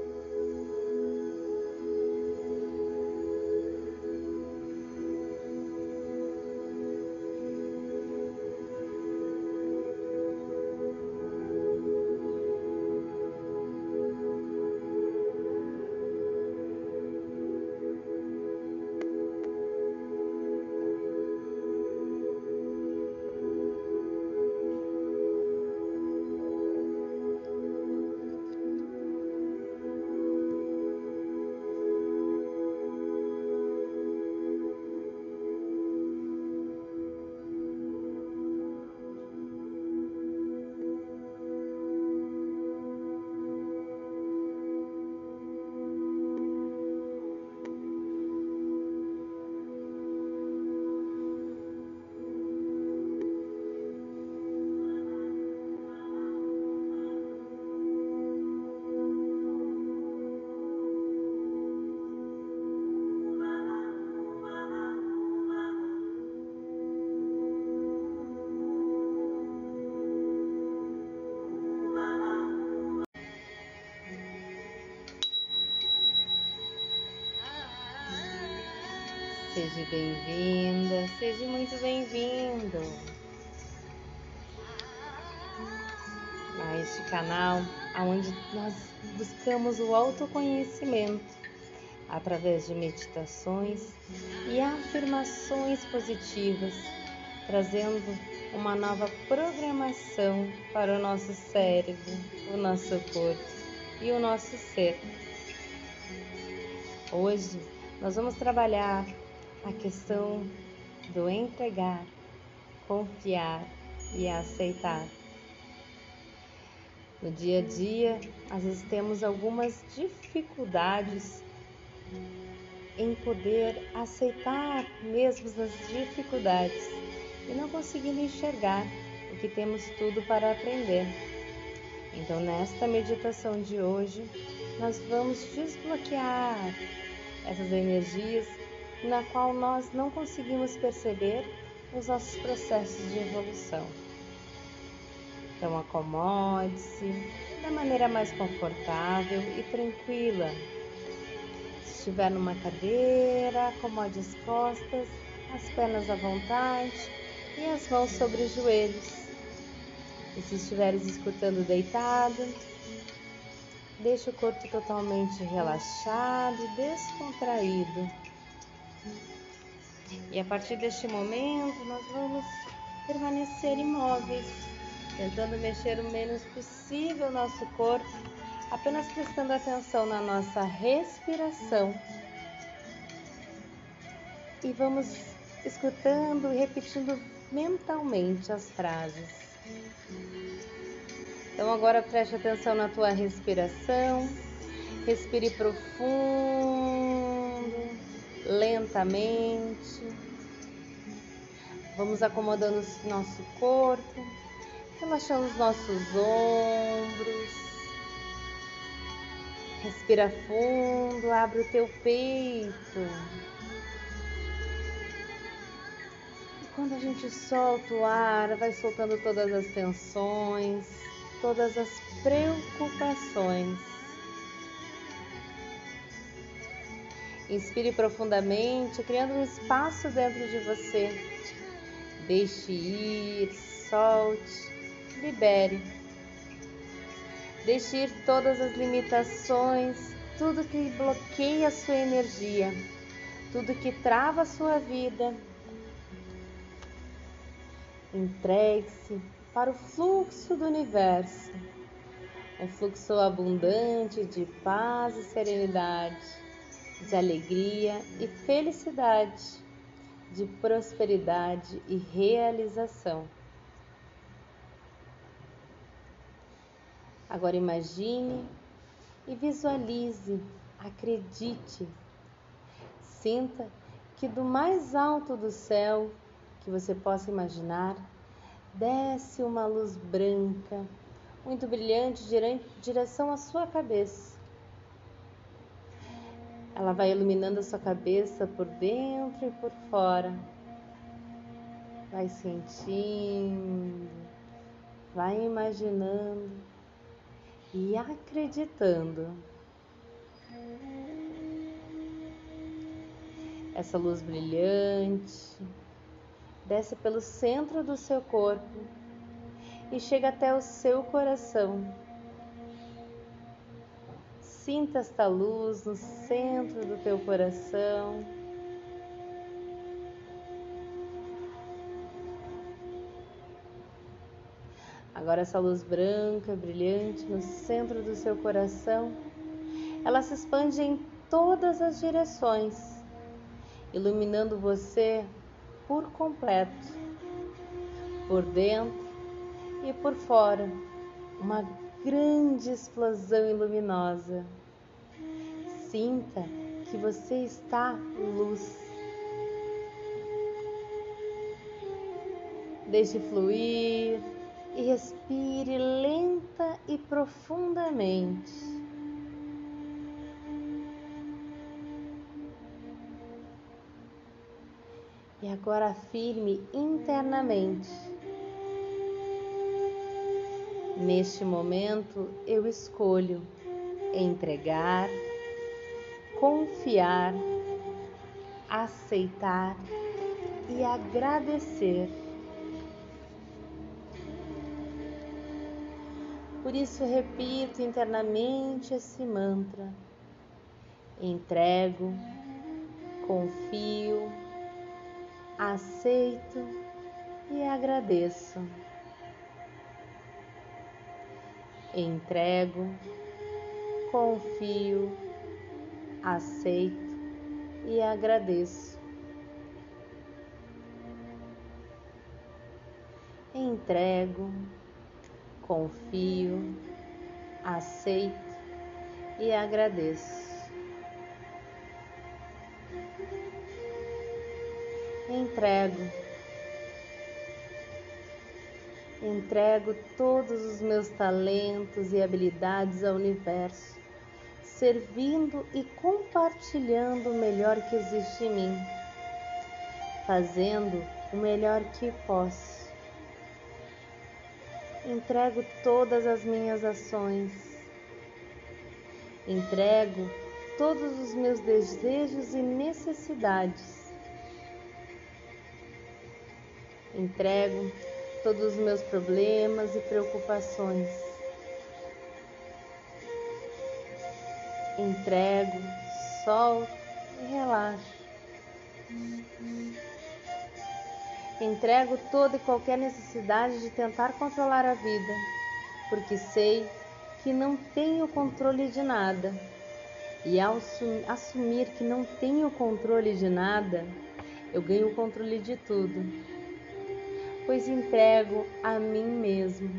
Buscamos o autoconhecimento através de meditações e afirmações positivas, trazendo uma nova programação para o nosso cérebro, o nosso corpo e o nosso ser. Hoje nós vamos trabalhar a questão do entregar, confiar e aceitar. No dia a dia, às vezes temos algumas dificuldades em poder aceitar mesmo as dificuldades e não conseguindo enxergar o que temos tudo para aprender. Então, nesta meditação de hoje, nós vamos desbloquear essas energias na qual nós não conseguimos perceber os nossos processos de evolução. Então, acomode-se da maneira mais confortável e tranquila. Se estiver numa cadeira, acomode as costas, as pernas à vontade e as mãos sobre os joelhos. E se estiveres escutando deitado, deixe o corpo totalmente relaxado e descontraído. E a partir deste momento, nós vamos permanecer imóveis, tentando mexer o menos possível nosso corpo, apenas prestando atenção na nossa respiração. E vamos escutando e repetindo mentalmente as frases. Então agora preste atenção na tua respiração. Respire profundo lentamente. Vamos acomodando nosso corpo, relaxando os nossos ombros. Respira fundo, abre o teu peito. E quando a gente solta o ar, vai soltando todas as tensões, todas as preocupações. Inspire profundamente, criando um espaço dentro de você Deixe ir, solte, libere. Deixe ir todas as limitações, tudo que bloqueia a sua energia, tudo que trava a sua vida. Entregue-se para o fluxo do universo, um fluxo abundante de paz e serenidade, de alegria e felicidade de prosperidade e realização. Agora imagine e visualize, acredite, sinta que do mais alto do céu que você possa imaginar, desce uma luz branca, muito brilhante, em direção à sua cabeça. Ela vai iluminando a sua cabeça por dentro e por fora. Vai sentindo, vai imaginando e acreditando. Essa luz brilhante desce pelo centro do seu corpo e chega até o seu coração. Sinta esta luz no centro do teu coração. Agora essa luz branca, brilhante no centro do seu coração, ela se expande em todas as direções, iluminando você por completo, por dentro e por fora. Uma grande explosão luminosa. Sinta que você está luz. Deixe fluir e respire lenta e profundamente. E agora afirme internamente Neste momento eu escolho entregar, confiar, aceitar e agradecer. Por isso repito internamente esse mantra: entrego, confio, aceito e agradeço. entrego, confio, aceito e agradeço. Entrego, confio, aceito e agradeço. Entrego Entrego todos os meus talentos e habilidades ao universo, servindo e compartilhando o melhor que existe em mim, fazendo o melhor que posso. Entrego todas as minhas ações, entrego todos os meus desejos e necessidades. Entrego todos os meus problemas e preocupações. Entrego, solto e relaxo. Entrego toda e qualquer necessidade de tentar controlar a vida, porque sei que não tenho controle de nada. E ao assumir que não tenho controle de nada, eu ganho o controle de tudo pois entrego a mim mesmo.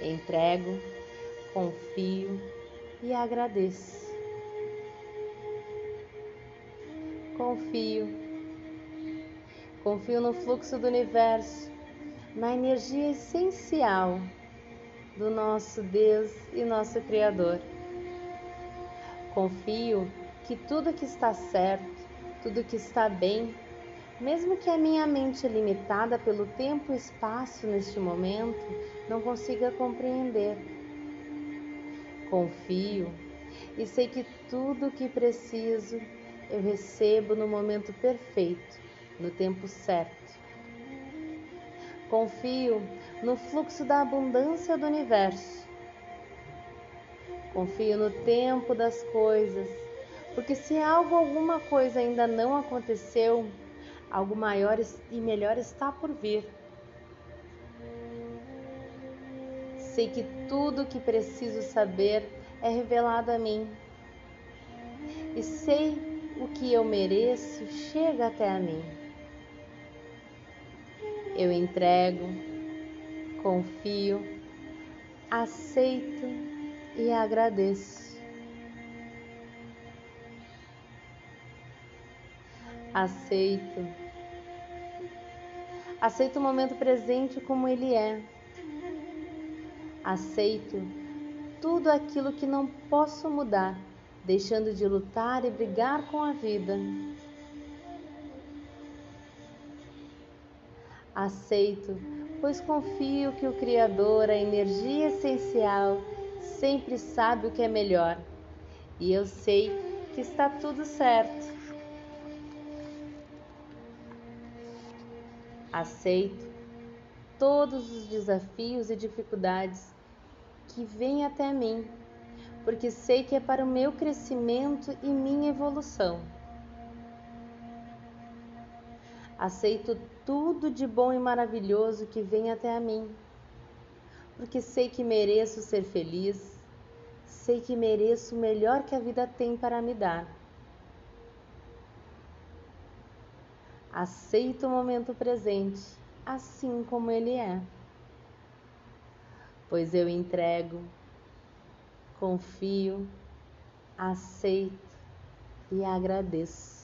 Entrego, confio e agradeço. Confio. Confio no fluxo do universo, na energia essencial do nosso Deus e nosso Criador. Confio que tudo que está certo, tudo que está bem, mesmo que a minha mente limitada pelo tempo e espaço neste momento não consiga compreender. Confio e sei que tudo o que preciso eu recebo no momento perfeito, no tempo certo. Confio no fluxo da abundância do universo. Confio no tempo das coisas, porque se algo, alguma coisa ainda não aconteceu, algo maior e melhor está por vir. Sei que tudo o que preciso saber é revelado a mim. E sei o que eu mereço chega até a mim. Eu entrego, confio, aceito e agradeço. Aceito. Aceito o momento presente como ele é. Aceito tudo aquilo que não posso mudar, deixando de lutar e brigar com a vida. Aceito, pois confio que o Criador, a energia essencial, sempre sabe o que é melhor. E eu sei que está tudo certo. Aceito todos os desafios e dificuldades que vêm até mim, porque sei que é para o meu crescimento e minha evolução. Aceito tudo de bom e maravilhoso que vem até a mim porque sei que mereço ser feliz, sei que mereço o melhor que a vida tem para me dar. Aceito o momento presente, assim como ele é, pois eu entrego, confio, aceito e agradeço.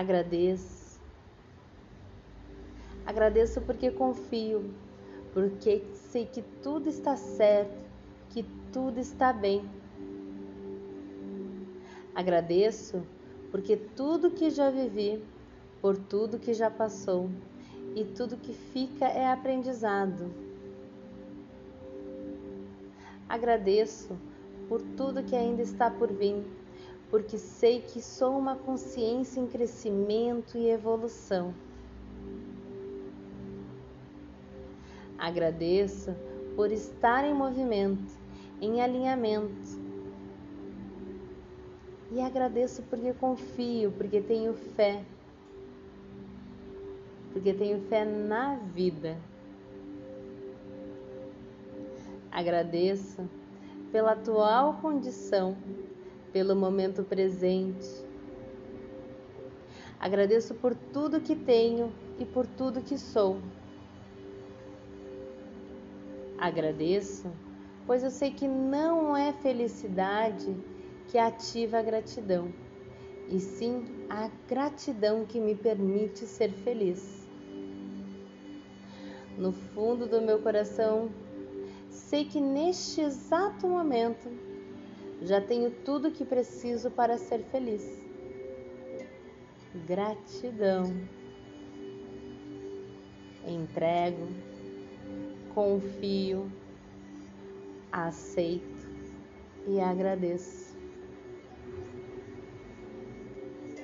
Agradeço Agradeço porque confio, porque sei que tudo está certo, que tudo está bem. Agradeço porque tudo que já vivi, por tudo que já passou e tudo que fica é aprendizado. Agradeço por tudo que ainda está por vir, porque sei que sou uma consciência em crescimento e evolução. Agradeço por estar em movimento, em alinhamento. E agradeço porque confio, porque tenho fé. Porque tenho fé na vida. Agradeço pela atual condição, pelo momento presente. Agradeço por tudo que tenho e por tudo que sou. Agradeço, pois eu sei que não é felicidade que ativa a gratidão, e sim a gratidão que me permite ser feliz. No fundo do meu coração, sei que neste exato momento já tenho tudo o que preciso para ser feliz. Gratidão. Entrego confio, aceito e agradeço.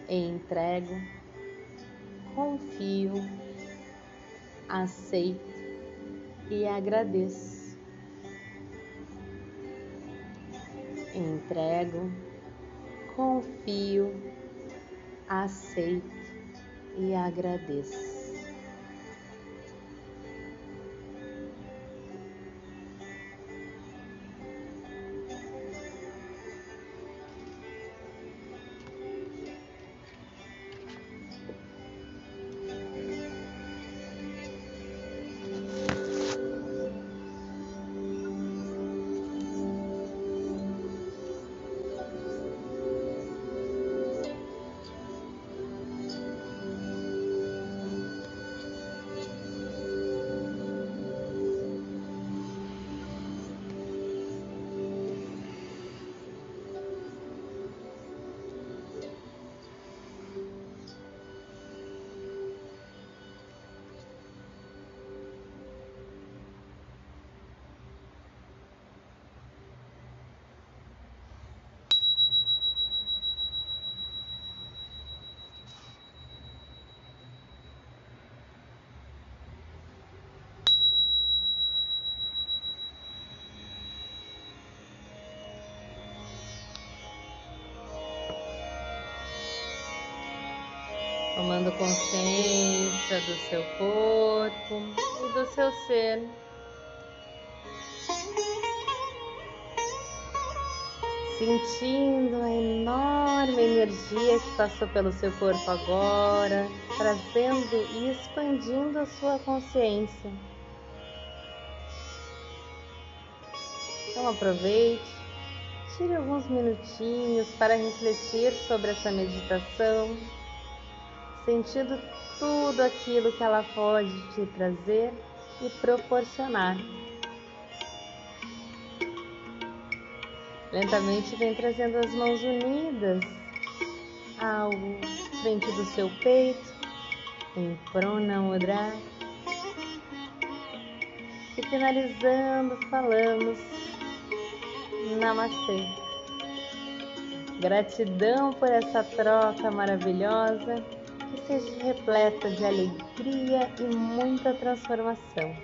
Entrego, confio, aceito e agradeço. Entrego, confio, aceito e agradeço. Tomando consciência do seu corpo e do seu ser. Sentindo a enorme energia que passou pelo seu corpo agora, trazendo e expandindo a sua consciência. Então aproveite, tire alguns minutinhos para refletir sobre essa meditação sentindo tudo aquilo que ela pode te trazer e proporcionar. Lentamente vem trazendo as mãos unidas ao frente do seu peito, em Prana Mudra. E finalizando, falamos Namastê. Gratidão por essa troca maravilhosa seja repleta de alegria e muita transformação,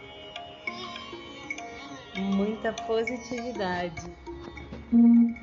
muita positividade.